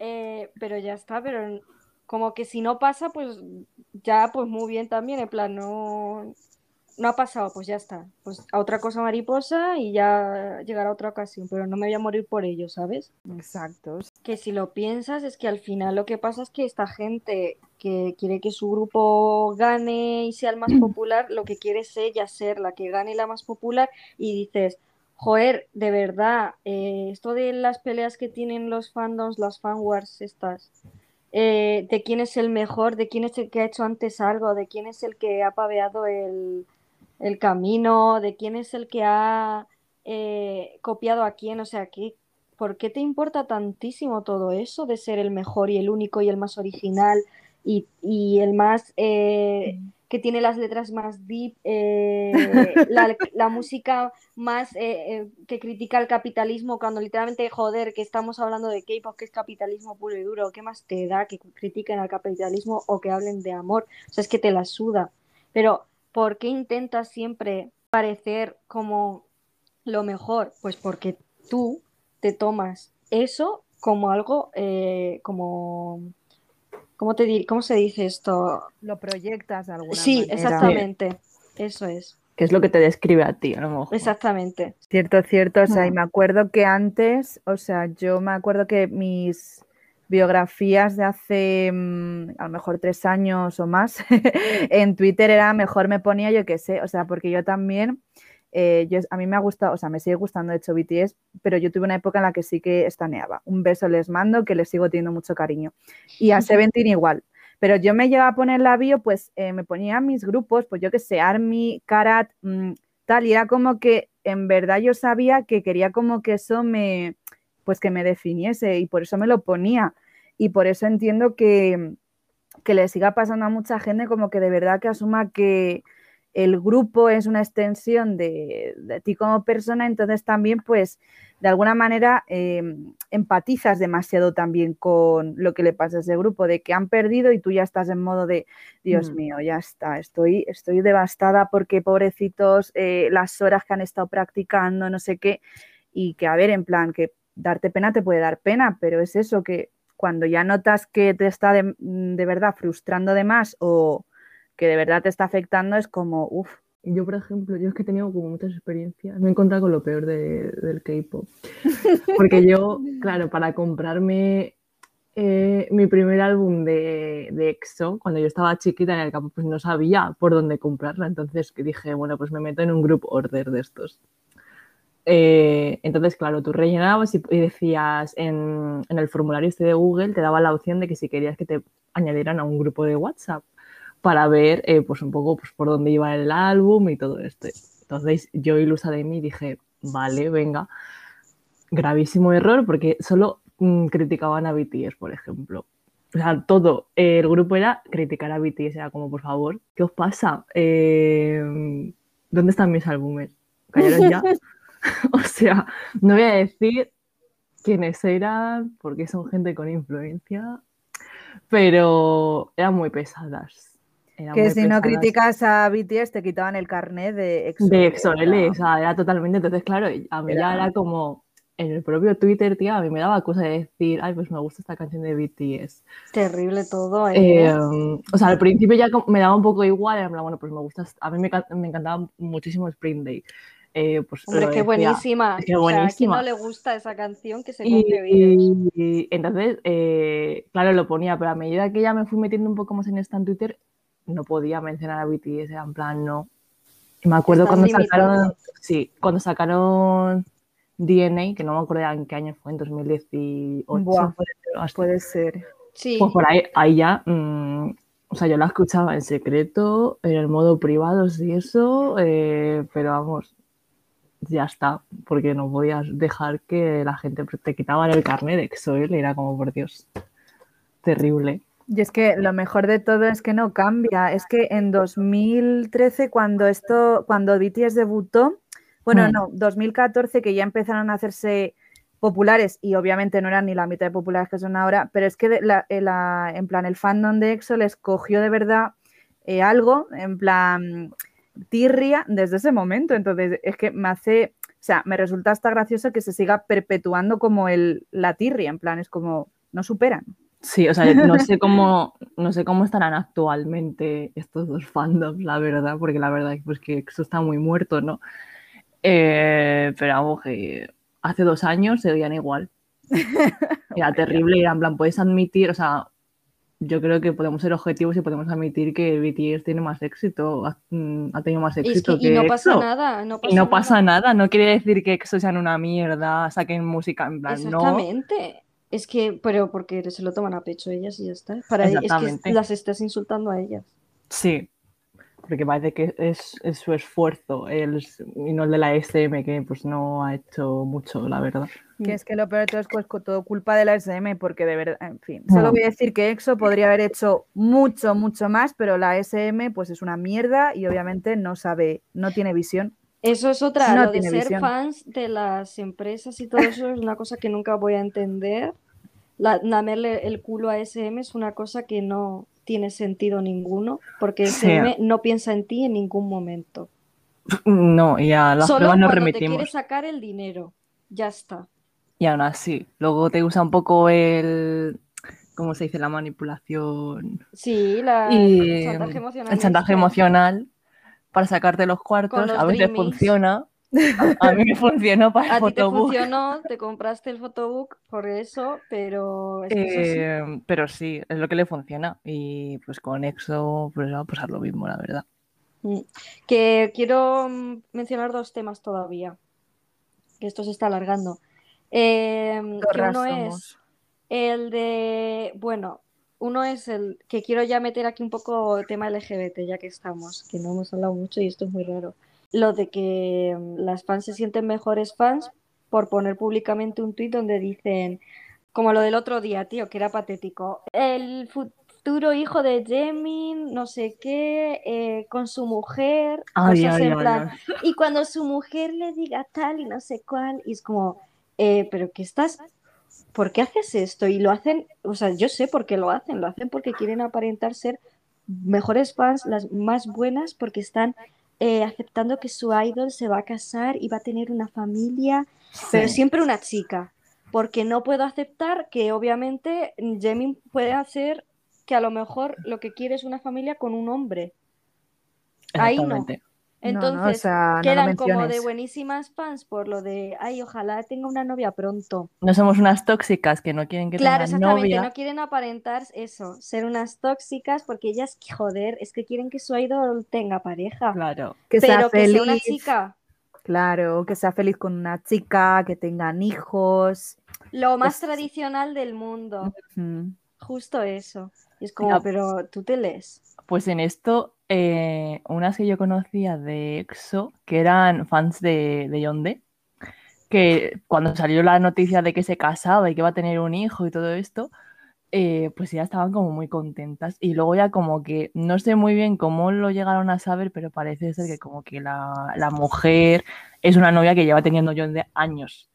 Speaker 1: eh, pero ya está, pero como que si no pasa, pues ya, pues muy bien también, en plan, no, no ha pasado, pues ya está. Pues a otra cosa mariposa y ya llegará otra ocasión, pero no me voy a morir por ello, ¿sabes?
Speaker 2: Exacto.
Speaker 1: Que si lo piensas es que al final lo que pasa es que esta gente que quiere que su grupo gane y sea el más popular, lo que quiere es ella ser la que gane la más popular y dices, joder, de verdad, eh, esto de las peleas que tienen los fandoms, las fanwars estas, eh, de quién es el mejor, de quién es el que ha hecho antes algo, de quién es el que ha paveado el, el camino, de quién es el que ha eh, copiado a quién, o sea, ¿qué, ¿por qué te importa tantísimo todo eso de ser el mejor y el único y el más original y, el más eh, mm. que tiene las letras más deep, eh, la, música más que critica el capitalismo cuando literalmente, joder, que estamos hablando de K-pop, que es capitalismo puro y duro, ¿qué más te da que critiquen al capitalismo o que hablen de amor? O sea, es que te la suda. Pero ¿por qué intentas siempre parecer como lo mejor? Pues porque tú te tomas eso como algo, eh, como, ¿cómo, te ¿cómo se dice esto?
Speaker 2: Lo proyectas de alguna
Speaker 1: sí, manera. Sí, exactamente, eso es.
Speaker 3: Que es lo que te describe a ti, a lo mejor.
Speaker 1: Exactamente.
Speaker 2: Cierto, cierto. O sea, y me acuerdo que antes, o sea, yo me acuerdo que mis biografías de hace mm, a lo mejor tres años o más en Twitter era mejor me ponía yo que sé, o sea, porque yo también, eh, yo, a mí me ha gustado, o sea, me sigue gustando de hecho BTS, pero yo tuve una época en la que sí que estaneaba. Un beso les mando, que les sigo teniendo mucho cariño. Y a Seventeen igual. Pero yo me llevaba a poner la bio, pues eh, me ponía mis grupos, pues yo que sé, Army, Karat, mm, tal, y era como que en verdad yo sabía que quería como que eso me, pues que me definiese y por eso me lo ponía. Y por eso entiendo que, que le siga pasando a mucha gente como que de verdad que asuma que el grupo es una extensión de, ti como persona, entonces también pues de alguna manera em, empatizas demasiado también con lo que le pasa a ese grupo, de que han perdido y tú ya estás en modo de, Dios mm. mío, ya está, estoy, estoy devastada porque pobrecitos, eh, las horas que han estado practicando, no sé qué, y que a ver, en plan, que darte pena te puede dar pena, pero es eso, que cuando ya notas que te está de, verdad frustrando de más o que de verdad te está afectando, es como, uff.
Speaker 3: Yo, por ejemplo, yo es que he tenido como muchas experiencias, me he encontrado con lo peor del K-pop. Porque yo, claro, para comprarme eh, mi primer álbum de, de, EXO, cuando yo estaba chiquita en el campo, pues no sabía por dónde comprarla. Entonces dije, bueno, pues me meto en un group order de estos. Eh, entonces, claro, tú rellenabas y, decías en, el formulario este de Google, te daba la opción de que si querías que te añadieran a un grupo de WhatsApp para ver eh, pues un poco pues, por dónde iba el álbum y todo esto. Entonces yo, ilusa de mí, dije, vale, venga, gravísimo error porque solo mm, criticaban a BTS, por ejemplo. O sea, todo el grupo era criticar a BTS, era como, por favor, ¿qué os pasa? Eh, ¿Dónde están mis álbumes? ¿Cayeron ya? o sea, no voy a decir quiénes eran, porque son gente con influencia, pero eran muy pesadas.
Speaker 2: que si no criticas a BTS te quitaban el carnet de
Speaker 3: EXO. De EXO, o sea, era totalmente, entonces claro, a mí ya era como en el propio Twitter, tía, a mí me daba cosa de decir, ay, pues me gusta esta canción de BTS.
Speaker 1: Terrible todo, ¿eh?
Speaker 3: Em, o sea, al principio ya me daba un poco igual, en bueno, pues me gusta, a mí me, me encantaba muchísimo Spring Day. Eh, pues
Speaker 1: Hombre, qué buenísima. Qué buenísima. O sea, a no le gusta esa canción que se compre
Speaker 3: y, y, entonces, eh, claro, lo ponía, pero a medida que ya me fui metiendo un poco más en esta en Twitter, no podía mencionar a BTS, era en plan, no. Y me acuerdo cuando sacaron, sí, cuando sacaron DNA, que no me acuerdo en qué año fue, en 2018.
Speaker 2: Buah, puede, ser.
Speaker 3: Sí. Pues por ahí, ahí ya, mm, o sea, yo la escuchaba en secreto, en el modo privado, sí, eso, eh, pero vamos, ya está, porque no podías dejar que la gente te quitaba el carnet de Exoel, era como, por Dios, terrible.
Speaker 2: Y es que lo mejor de todo es que no cambia, es que en 2013 cuando esto, cuando BTS debutó, bueno, hmm. no, 2014 que ya empezaron a hacerse populares y obviamente no eran ni la mitad de populares que son ahora, pero es que la, en plan el fandom de EXO les cogió de verdad eh, algo, en plan tirria desde ese momento. Entonces, es que me hace, o sea, me resulta hasta gracioso que se siga perpetuando como el, la tirria, en plan, es como, no superan.
Speaker 3: Sí, o sea, no sé cómo, no sé cómo estarán actualmente estos dos fandoms, la verdad, porque la verdad es pues, que eso está muy muerto, ¿no? Eh, pero vamos, que hace dos años se veían igual. Era terrible, era en plan, puedes admitir, o sea, yo creo que podemos ser objetivos y podemos admitir que BTS tiene más éxito, ha, mm, tenido más éxito.
Speaker 1: que, y no pasa nada. No
Speaker 3: pasa y no pasa nada. no quiere decir que EXO sean una mierda, saquen música en plan,
Speaker 1: Exactamente. Es que, pero porque se lo toman a pecho ellas y ya está. Para es que las estás insultando a ellas.
Speaker 3: Sí, porque parece que es, su esfuerzo y no el de la SM, que pues no ha hecho mucho, la verdad.
Speaker 2: Que es que lo peor de todo es pues, todo culpa de la SM, porque de verdad, en fin, solo voy a decir que EXO podría haber hecho mucho, mucho más, pero la SM pues es una mierda y obviamente no sabe, no tiene visión.
Speaker 1: Eso es otra, lo de ser fans de las empresas y todo eso es una cosa que nunca voy a entender. La, lamerle el culo a SM es una cosa que no, tiene sentido ninguno, porque SM no piensa en ti en ningún momento.
Speaker 3: No, y a las
Speaker 1: Solo
Speaker 3: nos
Speaker 1: remitimos. Te quiere sacar el dinero, ya está.
Speaker 3: Y aún así, luego te usa un poco el, ¿cómo se dice? La manipulación.
Speaker 1: Sí, la, el chantaje emocional.
Speaker 3: El chantaje emocional para sacarte los cuartos, a veces funciona, a mí me funcionó para el
Speaker 1: A ti te funcionó, te compraste el photobook por eso, pero...
Speaker 3: Eh, pero sí, es lo que le funciona. Y pues con EXO pues va a pasar lo mismo, la verdad.
Speaker 1: Mm. Que quiero mm, mencionar dos temas todavía, que esto se está alargando. Eh, que uno es el de, bueno, uno es el que quiero ya meter aquí un poco el tema LGBT, ya que estamos, que no hemos hablado mucho y esto es muy raro. Lo de que mm, las fans se sienten mejores fans por poner públicamente un tuit donde dicen, como lo del otro día, tío, que era patético, el futuro hijo de Jemin, no sé qué, eh, con su mujer, cosas en plan, y cuando su mujer le diga tal y no sé cuál, y es como, eh, pero que estás ¿por qué haces esto? Y lo hacen, o sea, yo sé por qué lo hacen, lo hacen porque quieren aparentar ser mejores fans, las más buenas, porque están eh, aceptando que su idol se va a casar y va a tener una familia, pero siempre una chica, porque no puedo aceptar que obviamente Jemin puede hacer que a lo mejor lo que quiere es una familia con un hombre. Ahí no. Entonces quedan como de buenísimas fans por lo de, ay, ojalá tenga una novia pronto.
Speaker 3: No somos unas tóxicas que no quieren que claro, tengan novia. Claro, exactamente,
Speaker 1: no quieren aparentar eso, ser unas tóxicas porque ellas, joder, es que quieren que su idol tenga pareja.
Speaker 3: Claro.
Speaker 1: Que Pero sea que feliz. sea una chica.
Speaker 2: Claro, que sea feliz con una chica, que tengan hijos.
Speaker 1: Lo más tradicional del mundo. Justo eso. es como, pero tú te lees.
Speaker 3: Pues en esto eh, unas que yo conocía de EXO, que eran fans de, de Yonde, que cuando salió la noticia de que se casaba y que iba a tener un hijo y todo esto, eh, pues ya estaban como muy contentas. Y luego ya como que no sé muy bien cómo lo llegaron a saber, pero parece ser que como que la, la mujer es una novia que lleva teniendo Yonde años.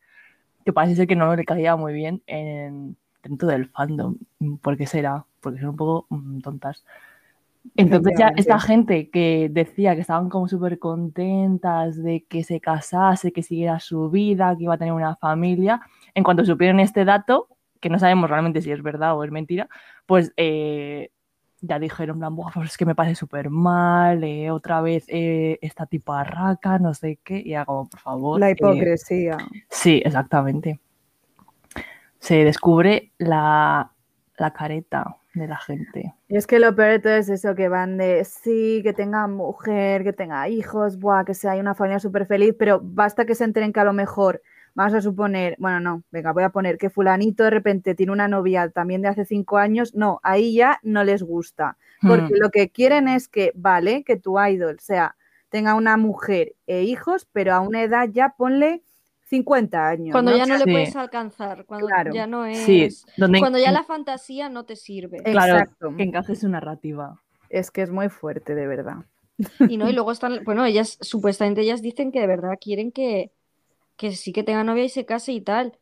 Speaker 3: Que parece ser que no le caía muy bien en, dentro del fandom. ¿Por qué será? Porque son un poco mm, tontas. Entonces ya esta gente que decía que estaban como súper contentas de que se casase, que siguiera su vida, que iba a tener una familia, en cuanto supieron este dato, que no sabemos realmente si es verdad o es mentira, pues eh, ya dijeron, plan, pues es que me parece súper mal, eh, otra vez eh, esta tiparraca, no sé qué, y por favor.
Speaker 2: La hipocresía.
Speaker 3: sí, exactamente. Se descubre la, la careta de la gente.
Speaker 2: Y es que lo peor de todo es eso, que van de sí, que tenga mujer, que tenga hijos, buah, que sea una familia súper feliz, pero basta que se enteren que a lo mejor, vamos a suponer, bueno, no, venga, voy a poner que fulanito de repente tiene una novia también de hace cinco años, no, ahí ya no les gusta, porque hmm. lo que quieren es que, vale, que tu idol sea, tenga una mujer e hijos, pero a una edad ya ponle 50 años.
Speaker 1: Cuando ya no le puedes alcanzar, cuando ya no es. cuando ya la fantasía no te sirve.
Speaker 3: Claro, que encajes su narrativa.
Speaker 2: Es que es muy fuerte, de verdad.
Speaker 1: Y no, y luego están, bueno, ellas, supuestamente ellas dicen que de verdad quieren que, que sí que tenga novia y se case y tal.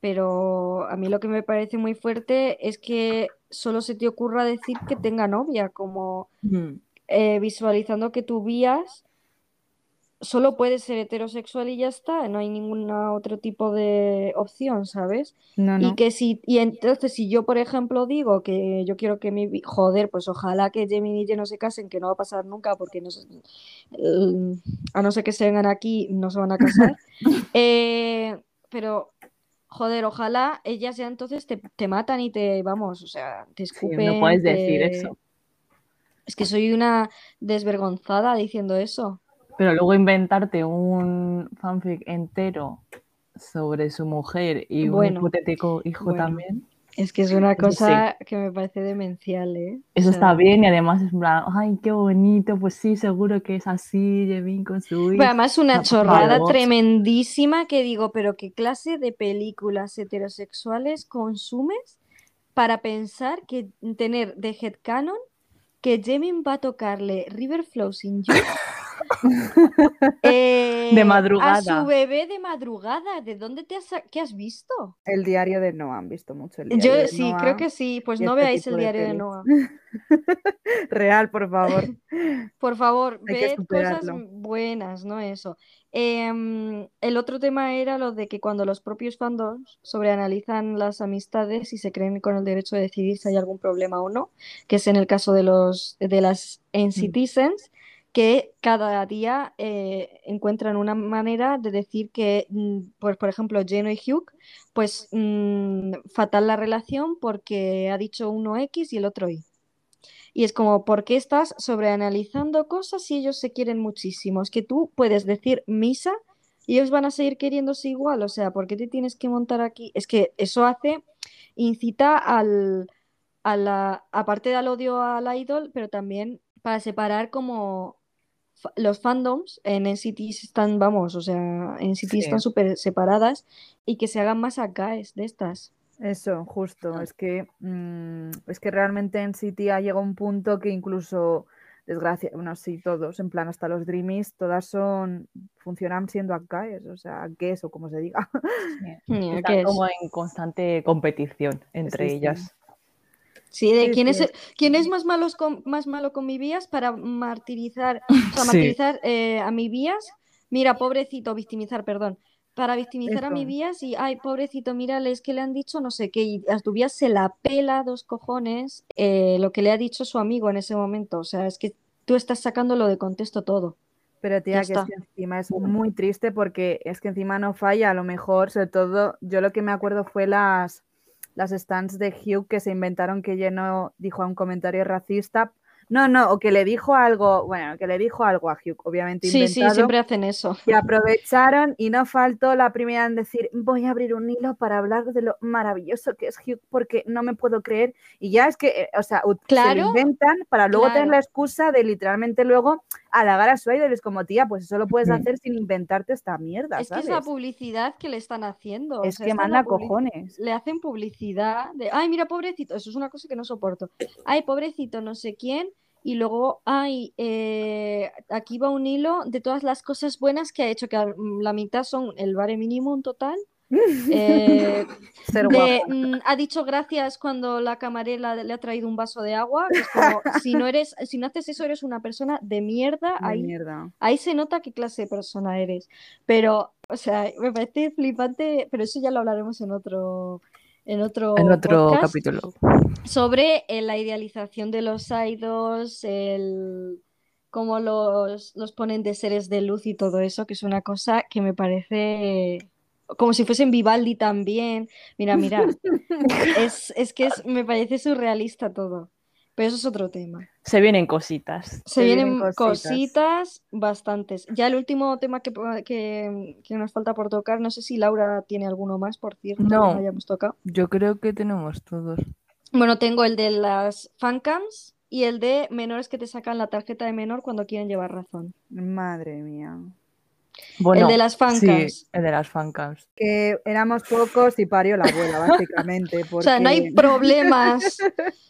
Speaker 1: Pero a mí lo que me parece muy fuerte es que solo se te ocurra decir que tenga novia, como eh, visualizando que tu vías solo puedes ser heterosexual y ya está, no hay ningún otro tipo de opción, ¿sabes?
Speaker 2: No, no.
Speaker 1: Y que si, y entonces si yo, por ejemplo, digo que yo quiero que mi, joder, pues ojalá que Jamie y yo no se casen, que no va a pasar nunca, porque no a no ser que se vengan aquí, no se van a casar. Eh, pero, joder, ojalá ellas ya entonces te, matan y te, vamos, o sea, te escupen.
Speaker 3: no puedes decir eso.
Speaker 1: Es que soy una desvergonzada diciendo eso.
Speaker 3: Pero luego inventarte un fanfic entero sobre su mujer y un hipotético hijo también.
Speaker 1: Es que es una cosa que me parece demencial, ¿eh?
Speaker 3: Eso está bien y además es un plan, ay, qué bonito, pues sí, seguro que es así, Jevin con su hijo.
Speaker 1: además una chorrada tremendísima que digo, pero ¿qué clase de películas heterosexuales consumes para pensar que tener de headcanon que Jemin va a tocarle River Flows in You
Speaker 3: de eh, madrugada.
Speaker 1: A su bebé de madrugada. ¿De dónde te has, qué has visto?
Speaker 2: El diario de Noah. Han visto mucho el diario
Speaker 1: Yo sí, creo que sí. Pues no este veáis el diario de, Noah.
Speaker 2: Real, por favor.
Speaker 1: Por favor, ved cosas buenas, no eso. Em, el otro tema era lo de que cuando los propios fandoms sobreanalizan las amistades y se creen con el derecho de decidir si hay algún problema o no, que es en el caso de los de las mm. Que cada día eh, encuentran una manera de decir que, mm, pues, por ejemplo, Geno y Hugh, pues mm, fatal la relación porque ha dicho uno X y el otro Y. Y es como, ¿por qué estás sobreanalizando cosas si ellos se quieren muchísimo? Es que tú puedes decir misa y ellos van a seguir queriéndose igual. O sea, ¿por qué te tienes que montar aquí? Es que eso hace, incita al, a la, aparte del odio al idol, pero también para separar como los fandoms en NCT están, vamos, o sea, en NCT están súper separadas y que se hagan más AKs de estas.
Speaker 2: Eso, justo. Es que mm, es que realmente en City ha llegado un punto que incluso, desgracia, bueno, sí, todos, en plan, hasta los Dreamies, todas son, funcionan siendo AKs, o sea, es o como se diga.
Speaker 3: Están como en constante competición entre ellas.
Speaker 1: Sí, de quién, Es, quién es más, malos con, más malo con mi vías para martirizar, o martirizar eh, a mi vías. Mira, pobrecito, victimizar, perdón. Para victimizar a mi vías y, ay, pobrecito, mírale, es que le han dicho no sé qué, y a tu vías se la pela dos cojones eh, lo que le ha dicho su amigo en ese momento. O sea, es que tú estás sacándolo de contexto todo.
Speaker 2: Pero tía, que, es que encima es muy triste porque es que encima no falla, a lo mejor, sobre todo, yo lo que me acuerdo fue las, las stands de Hugh que se inventaron que llenó, dijo a un comentario racista no, no, o que le dijo algo, bueno, que le dijo algo a Hugh, obviamente
Speaker 1: inventado. Sí, sí, siempre hacen eso.
Speaker 2: Y aprovecharon y no faltó la primera en decir, voy a abrir un hilo para hablar de lo maravilloso que es Hugh porque no me puedo creer. Y ya es que, eh, o sea, se lo inventan para luego tener la excusa de literalmente luego halagar a su idol. Es como, tía, pues eso lo puedes hacer sin inventarte esta mierda.
Speaker 1: Es que es la publicidad que le están haciendo.
Speaker 2: Es que manda cojones.
Speaker 1: Le hacen publicidad de, ay, mira, pobrecito, eso es una cosa que no soporto. Ay, pobrecito, no sé quién y luego hay, eh, aquí va un hilo de todas las cosas buenas que ha hecho, que la mitad son el bare mínimo en total. Eh, mm, ha dicho gracias cuando la camarera le ha traído un vaso de agua. si no eres, si no haces eso, eres una persona de mierda. ahí, ahí se nota qué clase de persona eres. Pero, o sea, me parece flipante, pero eso ya lo hablaremos en otro, en otro,
Speaker 3: en otro capítulo.
Speaker 1: Sobre eh, la idealización de los idols, el cómo los, los ponen de seres de luz y todo eso, que es una cosa que me parece como si fuesen Vivaldi también. Mira, mira, es, es que es, me parece surrealista todo. Pero eso es otro tema.
Speaker 3: Se vienen cositas.
Speaker 1: Se, vienen, cositas. bastantes. Ya el último tema que, que, nos falta por tocar, no sé si Laura tiene alguno más, por cierto, no, que hayamos tocado.
Speaker 3: Yo creo que tenemos todos.
Speaker 1: Bueno, tengo el de las fancams y el de menores que te sacan la tarjeta de menor cuando quieren llevar razón.
Speaker 2: Madre mía.
Speaker 1: El de las fancams.
Speaker 3: Sí, el de las fancams.
Speaker 2: Que éramos pocos y parió la abuela, básicamente.
Speaker 1: O sea, no hay problemas.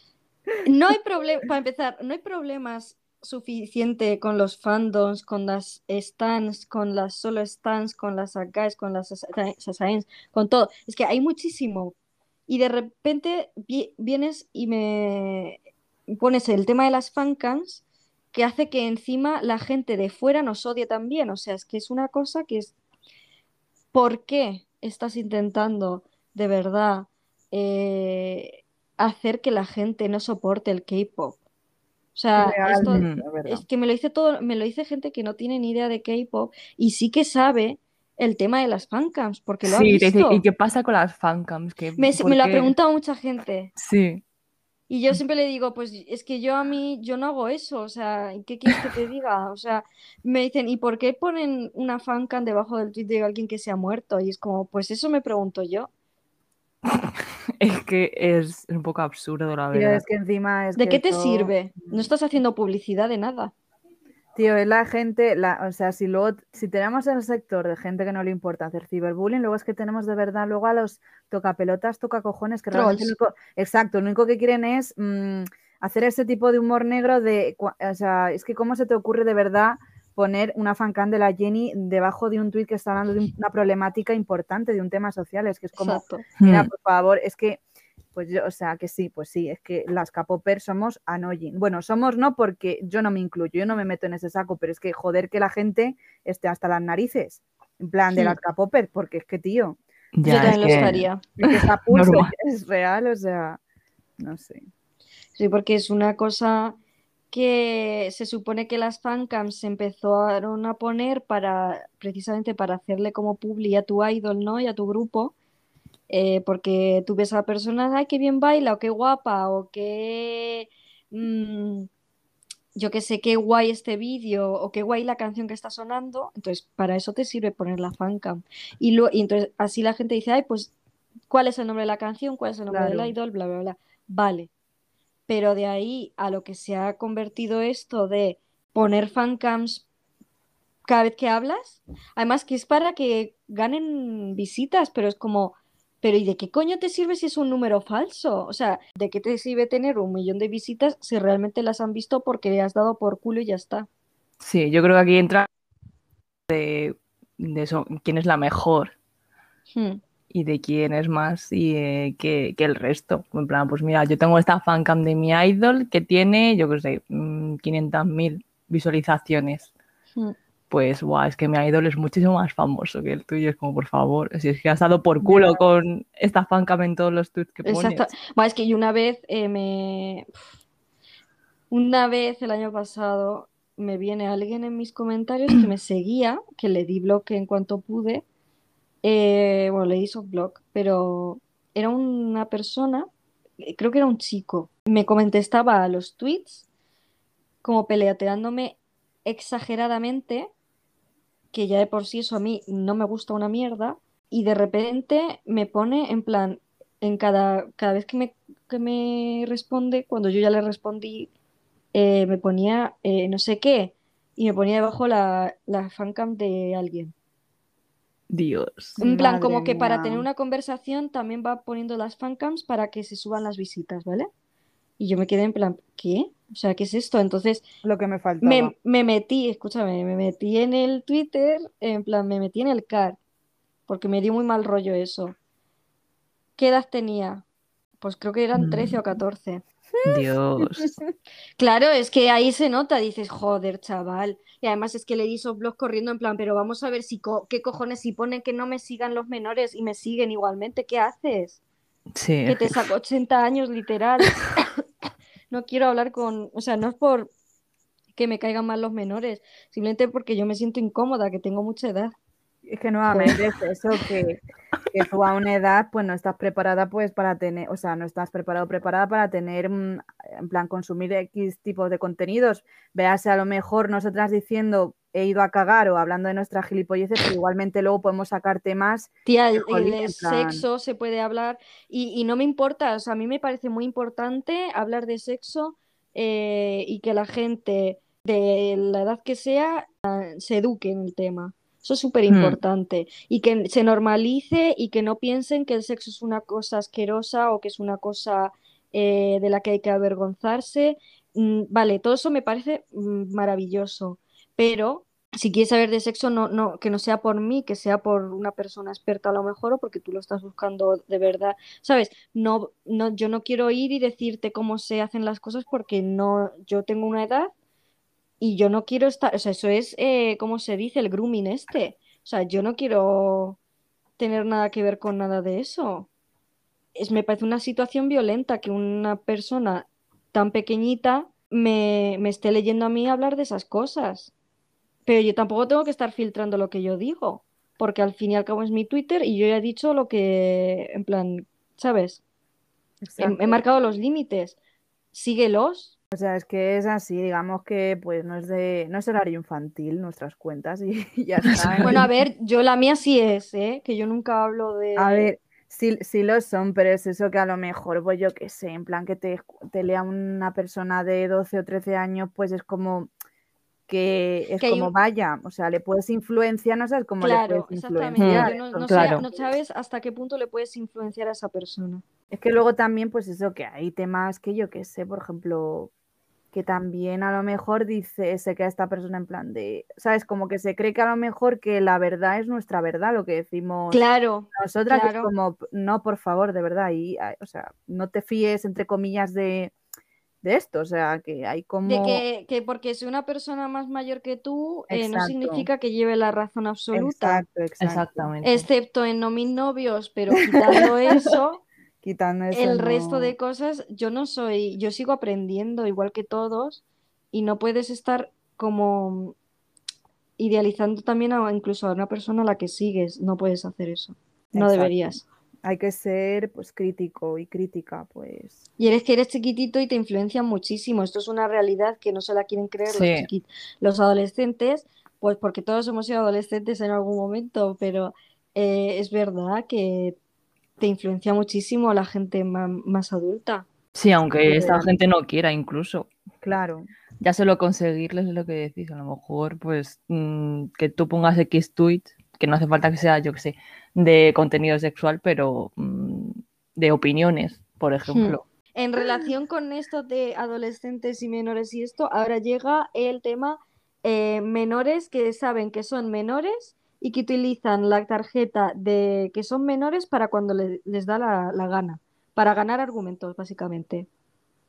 Speaker 1: No hay problema, para empezar, no hay problemas suficiente con los fandoms, con las stands, con las solo stands, con las AKs, con las assassins, con todo. Es que hay muchísimo. Y de repente vienes y me pones el tema de las fancams que hace que encima la gente de fuera nos odie también. O sea, es que es una cosa que es... ¿Por qué estás intentando de verdad eh, hacer que la gente no soporte el K-pop? O sea, esto, es que me lo dice todo, me lo dice gente que no tiene ni idea de K-pop y sí que sabe el tema de las fancams, porque lo ha visto.
Speaker 3: ¿y qué pasa con las fancams?
Speaker 1: me, me lo ha preguntado mucha gente.
Speaker 3: Sí.
Speaker 1: Y yo siempre le digo, pues es que yo a mí, yo no hago eso, o sea, ¿qué quieres que te diga? O sea, me dicen, ¿y por qué ponen una fancam debajo del tweet de alguien que se ha muerto? Y es como, pues eso me pregunto yo.
Speaker 3: es que es, un poco absurdo, la verdad.
Speaker 2: es que encima
Speaker 1: ¿De qué te sirve? No estás haciendo publicidad de nada.
Speaker 2: Tío, es la gente, la, o sea, si luego, si tenemos el sector de gente que no le importa hacer ciberbullying, luego es que tenemos de verdad luego a los tocapelotas, tocacojones, que realmente exacto, lo único que quieren es mm, hacer ese tipo de humor negro de, o sea, es que cómo se te ocurre de verdad poner una fancam de la Jenny debajo de un tuit que está hablando de una problemática importante, de un tema social. Es que es como, mira, hmm. por favor, es que, pues yo, o sea, que sí, pues sí, es que las capopers somos annoying. Bueno, somos no porque yo no me incluyo, yo no me meto en ese saco, pero es que joder que la gente esté hasta las narices, en plan de las capopers, porque es que, tío.
Speaker 1: yo también lo estaría.
Speaker 2: Es, es real, o sea, no sé.
Speaker 1: Sí, porque es una cosa que se supone que las fancams se empezaron a poner para precisamente para hacerle como publi a tu idol, ¿no? Y a tu grupo, eh, porque tú ves a la persona, ay, qué bien baila, o qué guapa, o qué, mm, yo qué sé, qué guay este vídeo, o qué guay la canción que está sonando, entonces para eso te sirve poner la fancam. Y, lo, y entonces así la gente dice, ay, pues, ¿cuál es el nombre de la canción? ¿Cuál es el nombre del idol? Bla, bla, bla. Vale, pero de ahí a lo que se ha convertido esto de poner fancams cada vez que hablas, además que es para que ganen visitas, pero es como, pero ¿y de qué coño te sirve si es un número falso? O sea, ¿de qué te sirve tener un millón de visitas si realmente las han visto porque has dado por culo y ya está?
Speaker 3: Sí, yo creo que aquí entra de, eso, quién es la mejor. Hmm y de quién es más y, eh, que, el resto. En plan, pues mira, yo tengo esta fancam de mi idol que tiene, yo qué sé, 500.000 mm, visualizaciones. Hmm. Pues, guau, es que mi idol es muchísimo más famoso que el tuyo. Es como, por favor, si es que has dado por culo con esta fancam en todos los tweets que pones. Exacto.
Speaker 1: es que yo una vez eh, me... Una vez el año pasado me viene alguien en mis comentarios que me seguía, que le di bloque en cuanto pude, eh, bueno, le hizo blog, pero era una persona, creo que era un chico, me contestaba a los tweets como peleateándome exageradamente, que ya de por sí eso a mí no me gusta una mierda, y de repente me pone en plan, en cada, cada vez que me, que me responde, cuando yo ya le respondí, eh, me ponía no sé qué, y me ponía debajo la, la fancam de alguien.
Speaker 3: Dios.
Speaker 1: En plan, como que para tener una conversación también va poniendo las fancams para que se suban las visitas, ¿vale? Y yo me quedé en plan, ¿qué? O sea, ¿qué es esto? Entonces,
Speaker 2: lo que me faltaba.
Speaker 1: Me, me metí, escúchame, me metí en el Twitter, en plan, me metí en el CAR, porque me dio muy mal rollo eso. ¿Qué edad tenía? Pues creo que eran 13 o 14.
Speaker 3: Dios.
Speaker 1: Claro, es que ahí se nota, dices, joder, chaval. Y además es que le di blog corriendo en plan, pero vamos a ver si qué cojones si ponen que no me sigan los menores y me siguen igualmente, ¿qué haces?
Speaker 3: Sí.
Speaker 1: Que te saco 80 años literal. no quiero hablar con, o sea, no es por que me caigan mal los menores, simplemente porque yo me siento incómoda, que tengo mucha edad.
Speaker 2: Es que nuevamente es eso, que, tú a una edad pues no estás preparada pues para tener, o sea, no estás preparado preparada para tener, mm, en plan, consumir X tipos de contenidos. Véase a lo mejor nosotras diciendo he ido a cagar o hablando de nuestras gilipolleces, pero igualmente luego podemos sacar temas.
Speaker 1: Tía, el, sexo se puede hablar y, no me importa, o sea, a mí me parece muy importante hablar de sexo eh, y que la gente de la edad que sea ah, se eduque en el tema. Eso es súper importante. Y que se normalice y que no piensen que el sexo es una cosa asquerosa o que es una cosa eh, de la que hay que avergonzarse. Mm, vale, todo eso me parece mm, maravilloso. Pero si quieres saber de sexo, no, no, que no sea por mí, que sea por una persona experta a lo mejor o porque tú lo estás buscando de verdad. ¿Sabes? No, yo no quiero ir y decirte cómo se hacen las cosas porque no, yo tengo una edad y yo no quiero estar, o sea, eso es, eh, ¿cómo se dice? El grooming este. O sea, yo no quiero tener nada que ver con nada de eso. Es, me parece una situación violenta que una persona tan pequeñita me esté leyendo a mí hablar de esas cosas. Pero yo tampoco tengo que estar filtrando lo que yo digo, porque al fin y al cabo es mi Twitter y yo ya he dicho lo que, en plan, ¿sabes? He, marcado los límites. Síguelos.
Speaker 2: O sea, es que es así, digamos que pues no es de no es horario infantil nuestras cuentas y, ya está.
Speaker 1: bueno, a ver, yo la mía sí es, ¿eh? Que yo nunca hablo de.
Speaker 2: A ver, sí, sí lo son, pero es eso que a lo mejor, pues yo qué sé, en plan que te, te lea una persona de 12 o 13 años, pues es como que es como vaya, o sea, le puedes influenciar, no sabes cómo le puedes influenciar.
Speaker 1: No, no, sabes hasta qué punto le puedes influenciar a esa persona.
Speaker 2: Es que luego también, pues eso, que hay temas que yo qué sé, por ejemplo, que también a lo mejor dice, se queda esta persona en plan de, ¿sabes? Como que se cree que a lo mejor que la verdad es nuestra verdad, lo que decimos
Speaker 1: claro,
Speaker 2: nosotras, que es como, no, por favor, de verdad, y, o sea, no te fíes, entre comillas, de de esto, o sea, que hay como...
Speaker 1: De que, porque si una persona más mayor que tú eh, no significa que lleve la razón absoluta.
Speaker 2: Exacto, exactamente.
Speaker 1: Excepto en no mis novios, pero quitando eso,
Speaker 2: quitando eso
Speaker 1: el resto de cosas, yo no soy, yo sigo aprendiendo igual que todos y no puedes estar como idealizando también a, incluso a una persona a la que sigues, no puedes hacer eso, no deberías
Speaker 2: hay que ser pues crítico y crítica, pues.
Speaker 1: Y eres que eres chiquitito y te influencia muchísimo. Esto es una realidad que no se la quieren creer los, los, adolescentes, pues porque todos hemos sido adolescentes en algún momento, pero eh, es verdad que te influencia muchísimo la gente más, adulta.
Speaker 3: Sí, aunque esta gente no quiera incluso.
Speaker 2: Claro.
Speaker 3: Ya solo conseguirles es lo que decís. A lo mejor, pues, mm, que tú pongas X tweet, que no hace falta que sea, yo que sé, de contenido sexual, pero mm, de opiniones, por hmm. ejemplo.
Speaker 1: En relación con esto de adolescentes y menores y esto, ahora llega el tema eh, menores que saben que son menores y que utilizan la tarjeta de que son menores para cuando les da la, la gana, para ganar argumentos, básicamente.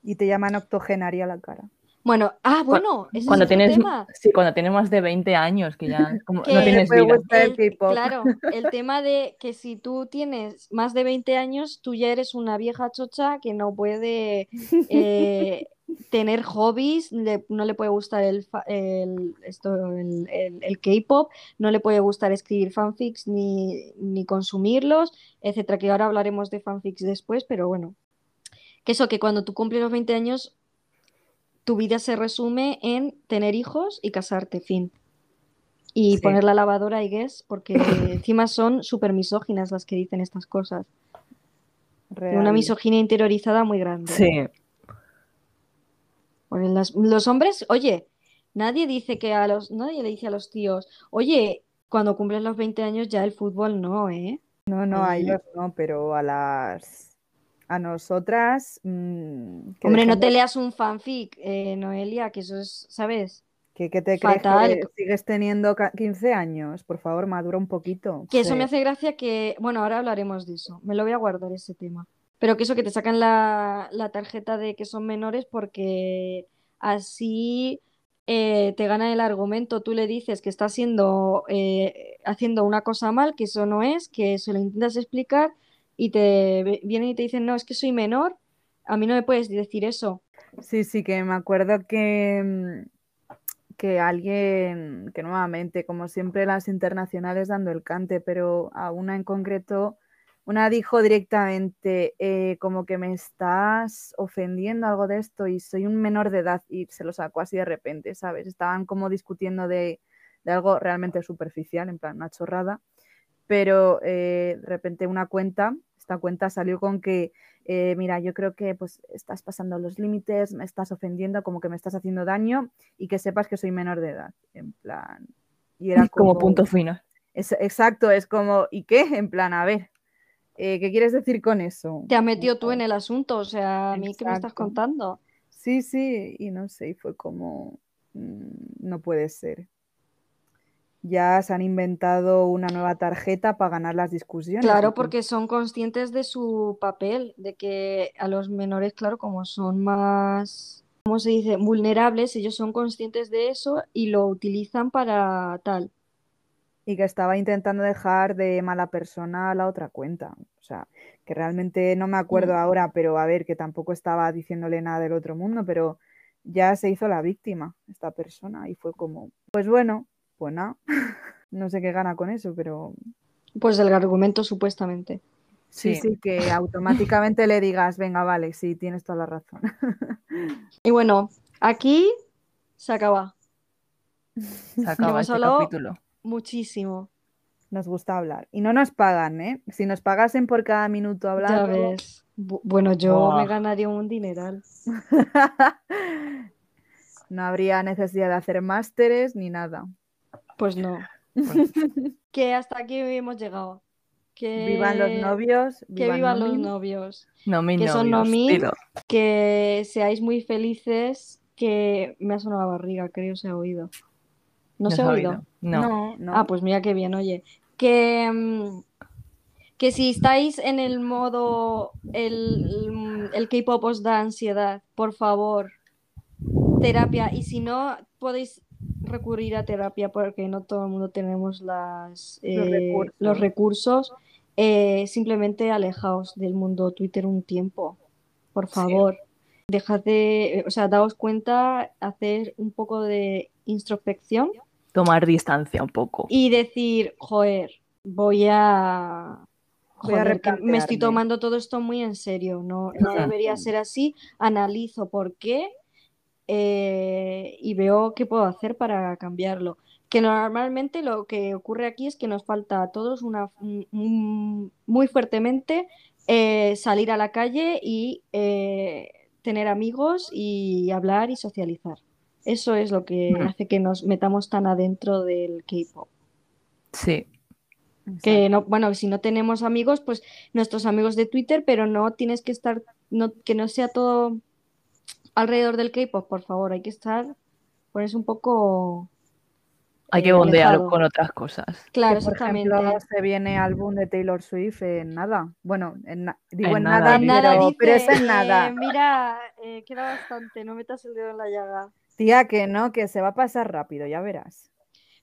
Speaker 2: Y te llaman octogenaria la cara.
Speaker 1: Bueno, ah, bueno,
Speaker 3: cuando tienes, Sí, cuando tienes más de 20 años, que ya no tienes vida.
Speaker 1: claro, el tema de que si tú tienes más de 20 años, tú ya eres una vieja chocha que no puede eh, tener hobbies, no le puede gustar el, esto, el, K-pop, no le puede gustar escribir fanfics ni, ni consumirlos, etcétera, que ahora hablaremos de fanfics después, pero bueno. Que eso, que cuando tú cumples los 20 años tu vida se resume en tener hijos y casarte, fin. Y poner la lavadora, y guess, porque encima son súper misóginas las que dicen estas cosas. Una misoginia interiorizada muy grande.
Speaker 3: Sí.
Speaker 1: los hombres, oye, nadie dice que a los, nadie le dice a los tíos, oye, cuando cumplen los 20 años ya el fútbol no, ¿eh?
Speaker 2: No, no, a ellos no, pero a las a nosotras. Mm,
Speaker 1: Hombre, no te leas un fanfic, eh, Noelia, que eso es, ¿sabes?
Speaker 2: ¿Qué, te crees que sigues teniendo 15 años? Por favor, madura un poquito.
Speaker 1: Que eso me hace gracia que. Bueno, ahora hablaremos de eso. Me lo voy a guardar ese tema. Pero que eso, que te sacan la, tarjeta de que son menores porque así eh, te gana el argumento. Tú le dices que está haciendo, eh, haciendo una cosa mal, que eso no es, que se lo intentas explicar y te vienen y te dicen, no, es que soy menor, a mí no me puedes decir eso.
Speaker 2: Sí, sí, que me acuerdo que, mm, que alguien, que nuevamente, como siempre las internacionales dando el cante, pero a una en concreto, una dijo directamente eh, como que me estás ofendiendo algo de esto y soy un menor de edad y se lo sacó así de repente, ¿sabes? Estaban como discutiendo de, de algo realmente superficial, en plan una chorrada, pero eh, de repente una cuenta esta cuenta salió con que, eh, mira, yo creo que pues estás pasando los límites, me estás ofendiendo, como que me estás haciendo daño y que sepas que soy menor de edad. En plan.
Speaker 3: Y era como, punto final.
Speaker 2: Es, exacto, es como, ¿y qué? En plan, a ver, eh, ¿qué quieres decir con eso?
Speaker 1: Te has metido tú en el asunto, o sea, a mí qué me estás contando.
Speaker 2: Sí, sí, y no sé, y fue como, mm, no puede ser ya se han inventado una nueva tarjeta para ganar las discusiones.
Speaker 1: Claro, porque son conscientes de su papel, de que a los menores, claro, como son más ¿cómo se dice? Vulnerables, ellos son conscientes de eso y lo utilizan para tal.
Speaker 2: Y que estaba intentando dejar de mala persona a la otra cuenta. O sea, que realmente no me acuerdo mm. ahora, pero a ver, que tampoco estaba diciéndole nada del otro mundo, pero ya se hizo la víctima esta persona y fue como, pues bueno, pues nada, no sé qué gana con eso, pero...
Speaker 1: Pues el argumento supuestamente.
Speaker 2: Sí, sí, que automáticamente le digas, venga, vale, sí, tienes toda la razón.
Speaker 1: y bueno, aquí se acaba.
Speaker 3: Se acaba este capítulo.
Speaker 1: Muchísimo.
Speaker 2: Nos gusta hablar. Y no nos pagan, ¿eh? Si nos pagasen por cada minuto hablar.
Speaker 1: Ya ves. Bueno, yo me ganaría un dineral.
Speaker 2: no habría necesidad de hacer másteres ni nada.
Speaker 1: Pues no. que hasta aquí hemos llegado. Que
Speaker 2: vivan los novios.
Speaker 1: que vivan los novios.
Speaker 3: No,
Speaker 1: que
Speaker 3: novios,
Speaker 1: son nomi, que seáis muy felices. Que me ha sonado la barriga, creo se ha oído. ¿No, se ha oído?
Speaker 3: No.
Speaker 1: Ah, pues mira qué bien, oye. Que, mm, que si estáis en el modo, el, el K-pop os da ansiedad, por favor, terapia. Y si no, podéis recurrir a terapia porque no todo el mundo tenemos las, los eh, recursos. Eh, simplemente alejaos del mundo Twitter un tiempo, por favor. Dejad de, o sea, daos cuenta, hacer un poco de introspección.
Speaker 3: Tomar distancia un poco.
Speaker 1: Y decir, joder, voy a me estoy tomando todo esto muy en serio, no, no debería ser así, analizo por qué eh, y veo qué puedo hacer para cambiarlo. Que normalmente lo que ocurre aquí es que nos falta a todos una, muy fuertemente eh, salir a la calle y eh, tener amigos y hablar y socializar. Eso es lo que mm. hace que nos metamos tan adentro del K-pop.
Speaker 3: Sí.
Speaker 1: Que no, bueno, si no tenemos amigos, pues nuestros amigos de Twitter, pero no tienes que estar, no, que no sea todo alrededor del K-pop, por favor, hay que estar, ponerse un poco.
Speaker 3: Hay que bondear con otras cosas.
Speaker 1: Claro,
Speaker 2: por
Speaker 1: exactamente.
Speaker 2: Ejemplo, se viene álbum de Taylor Swift en nada. Bueno, en digo en, nada, pero, es en nada.
Speaker 1: Eh, mira, eh, queda bastante, no metas el dedo en la llaga.
Speaker 2: Tía, que no, que se va a pasar rápido, ya verás.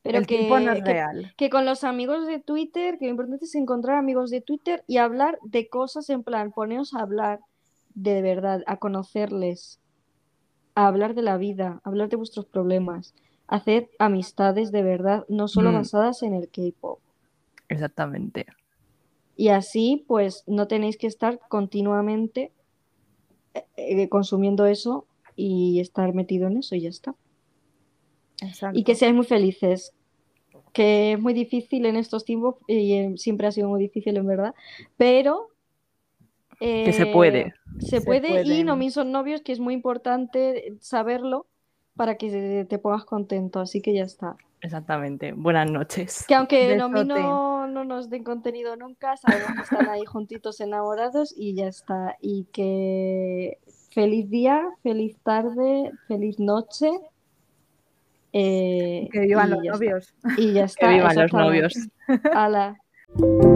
Speaker 1: Pero el que, tiempo no es real. Que con los amigos de Twitter, que lo importante es encontrar amigos de Twitter y hablar de cosas en plan, poneos a hablar de verdad, a conocerles, a hablar de la vida, a hablar de vuestros problemas, hacer amistades de verdad, no solo mm. basadas en el K-pop.
Speaker 3: Exactamente.
Speaker 1: Y así, pues, no tenéis que estar continuamente eh, eh, consumiendo eso y estar metido en eso y ya está. Y que seáis muy felices, que es muy difícil en estos tiempos y siempre ha sido muy difícil en verdad, pero
Speaker 3: que se puede.
Speaker 1: Se, puede, y no me son novios, que es muy importante saberlo para que te pongas contento, así que ya está.
Speaker 3: Exactamente. Buenas noches.
Speaker 1: Que aunque no, no, no nos den contenido nunca, sabemos que están ahí juntitos enamorados y ya está. Y que feliz día, feliz tarde, feliz noche.
Speaker 2: Eh, que vivan los novios.
Speaker 1: Y ya está.
Speaker 3: Que vivan los novios.
Speaker 1: Hala.